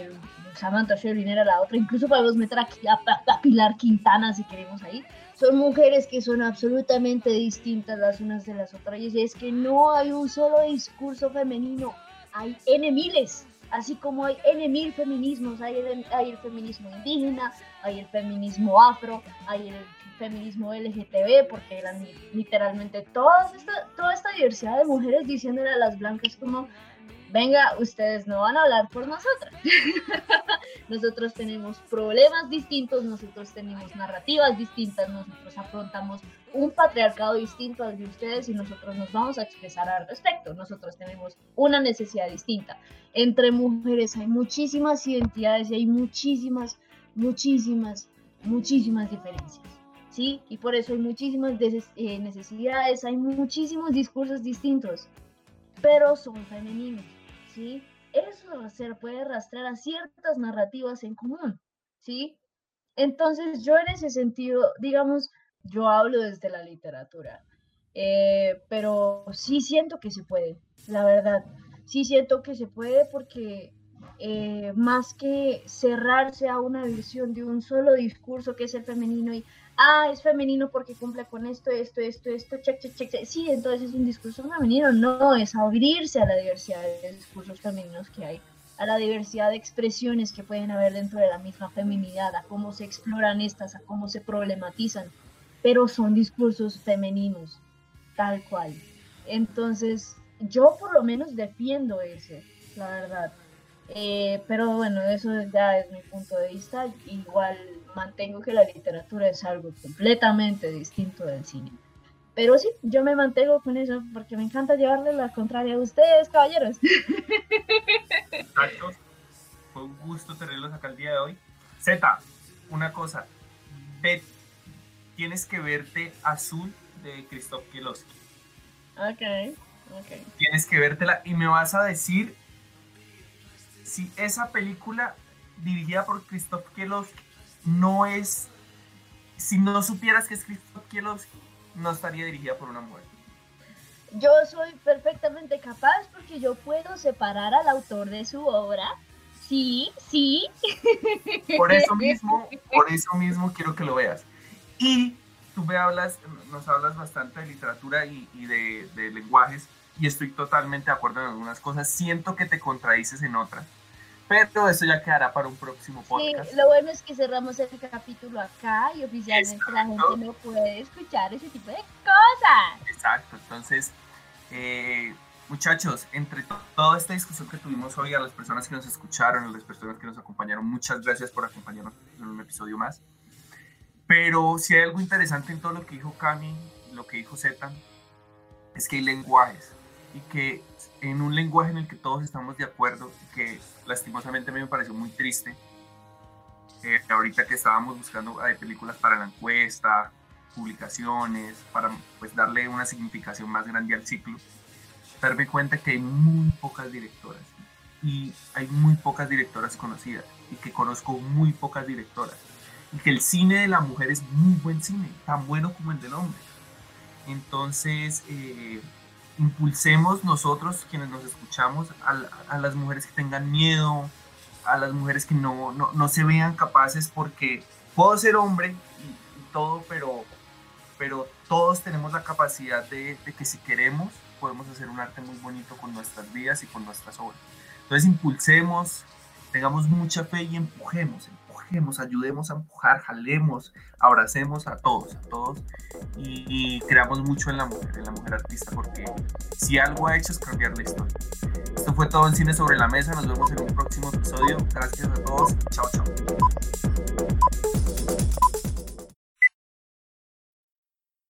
Speaker 2: Samantha Schweblin era la otra, incluso podemos meter aquí a, a Pilar Quintana si queremos ahí son mujeres que son absolutamente distintas las unas de las otras. Y es que no hay un solo discurso femenino, hay N miles. Así como hay N mil feminismos, hay el, hay el feminismo indígena, hay el feminismo afro, hay el feminismo LGTB, porque eran literalmente toda esta, toda esta diversidad de mujeres diciéndole a las blancas como venga, ustedes no van a hablar por nosotras. nosotros tenemos problemas distintos, nosotros tenemos narrativas distintas, nosotros afrontamos un patriarcado distinto al de ustedes y nosotros nos vamos a expresar al respecto. Nosotros tenemos una necesidad distinta. Entre mujeres hay muchísimas identidades y hay muchísimas, muchísimas, muchísimas diferencias. ¿Sí? Y por eso hay muchísimas eh, necesidades, hay muchísimos discursos distintos, pero son femeninos. ¿sí? Eso se puede rastrear a ciertas narrativas en común, ¿sí? Entonces yo en ese sentido, digamos, yo hablo desde la literatura, eh, pero sí siento que se puede, la verdad, sí siento que se puede porque eh, más que cerrarse a una visión de un solo discurso que es el femenino y ah, es femenino porque cumple con esto, esto, esto, esto, check, check, check. Sí, entonces es un discurso femenino. No, es abrirse a la diversidad de discursos femeninos que hay, a la diversidad de expresiones que pueden haber dentro de la misma feminidad, a cómo se exploran estas, a cómo se problematizan. Pero son discursos femeninos, tal cual. Entonces, yo por lo menos defiendo ese, la verdad. Eh, pero bueno, eso ya es mi punto de vista. Igual mantengo que la literatura es algo completamente distinto del cine. Pero sí, yo me mantengo con eso porque me encanta llevarle la contraria a ustedes, caballeros.
Speaker 1: Exacto. Fue un gusto tenerlos acá el día de hoy. Z, una cosa. Ve, tienes que verte azul de Christoph Kielowski.
Speaker 2: Ok, ok.
Speaker 1: Tienes que vértela y me vas a decir si esa película dirigida por Christoph Kielowski no es, si no supieras que es Kielowski, no estaría dirigida por una mujer.
Speaker 2: Yo soy perfectamente capaz porque yo puedo separar al autor de su obra. Sí, sí.
Speaker 1: Por eso mismo, por eso mismo quiero que lo veas. Y tú me hablas, nos hablas bastante de literatura y, de, de lenguajes y estoy totalmente de acuerdo en algunas cosas. Siento que te contradices en otras pero eso ya quedará para un próximo podcast.
Speaker 2: Sí, lo bueno es que cerramos el capítulo acá y oficialmente la gente no puede escuchar ese tipo de cosas.
Speaker 1: Exacto, entonces, eh, muchachos, entre toda esta discusión que tuvimos hoy, a las personas que nos escucharon, a las personas que nos acompañaron, muchas gracias por acompañarnos en un episodio más. Pero si hay algo interesante en todo lo que dijo Cami, lo que dijo Zetan, es que hay lenguajes y que en un lenguaje en el que todos estamos de acuerdo, que lastimosamente a mí me pareció muy triste, eh, ahorita que estábamos buscando eh, películas para la encuesta, publicaciones, para pues darle una significación más grande al ciclo, darme cuenta que hay muy pocas directoras y hay muy pocas directoras conocidas y que conozco muy pocas directoras y que el cine de la mujer es muy buen cine, tan bueno como el del hombre. Entonces, eh, impulsemos nosotros, quienes nos escuchamos, a, las mujeres que tengan miedo, a las mujeres que no, no, se vean capaces, porque puedo ser hombre y, todo, pero, pero todos tenemos la capacidad de, de, que si queremos, podemos hacer un arte muy bonito con nuestras vidas y con nuestras obras. Entonces impulsemos, tengamos mucha fe y empujemos, ayudemos a empujar, jalemos, abracemos a todos, a todos y, creamos mucho en la mujer, en la mujer artista, porque si algo ha hecho es cambiar la historia. Esto fue todo en Cine sobre la Mesa, nos vemos en un próximo episodio. Gracias a todos, chao, chao.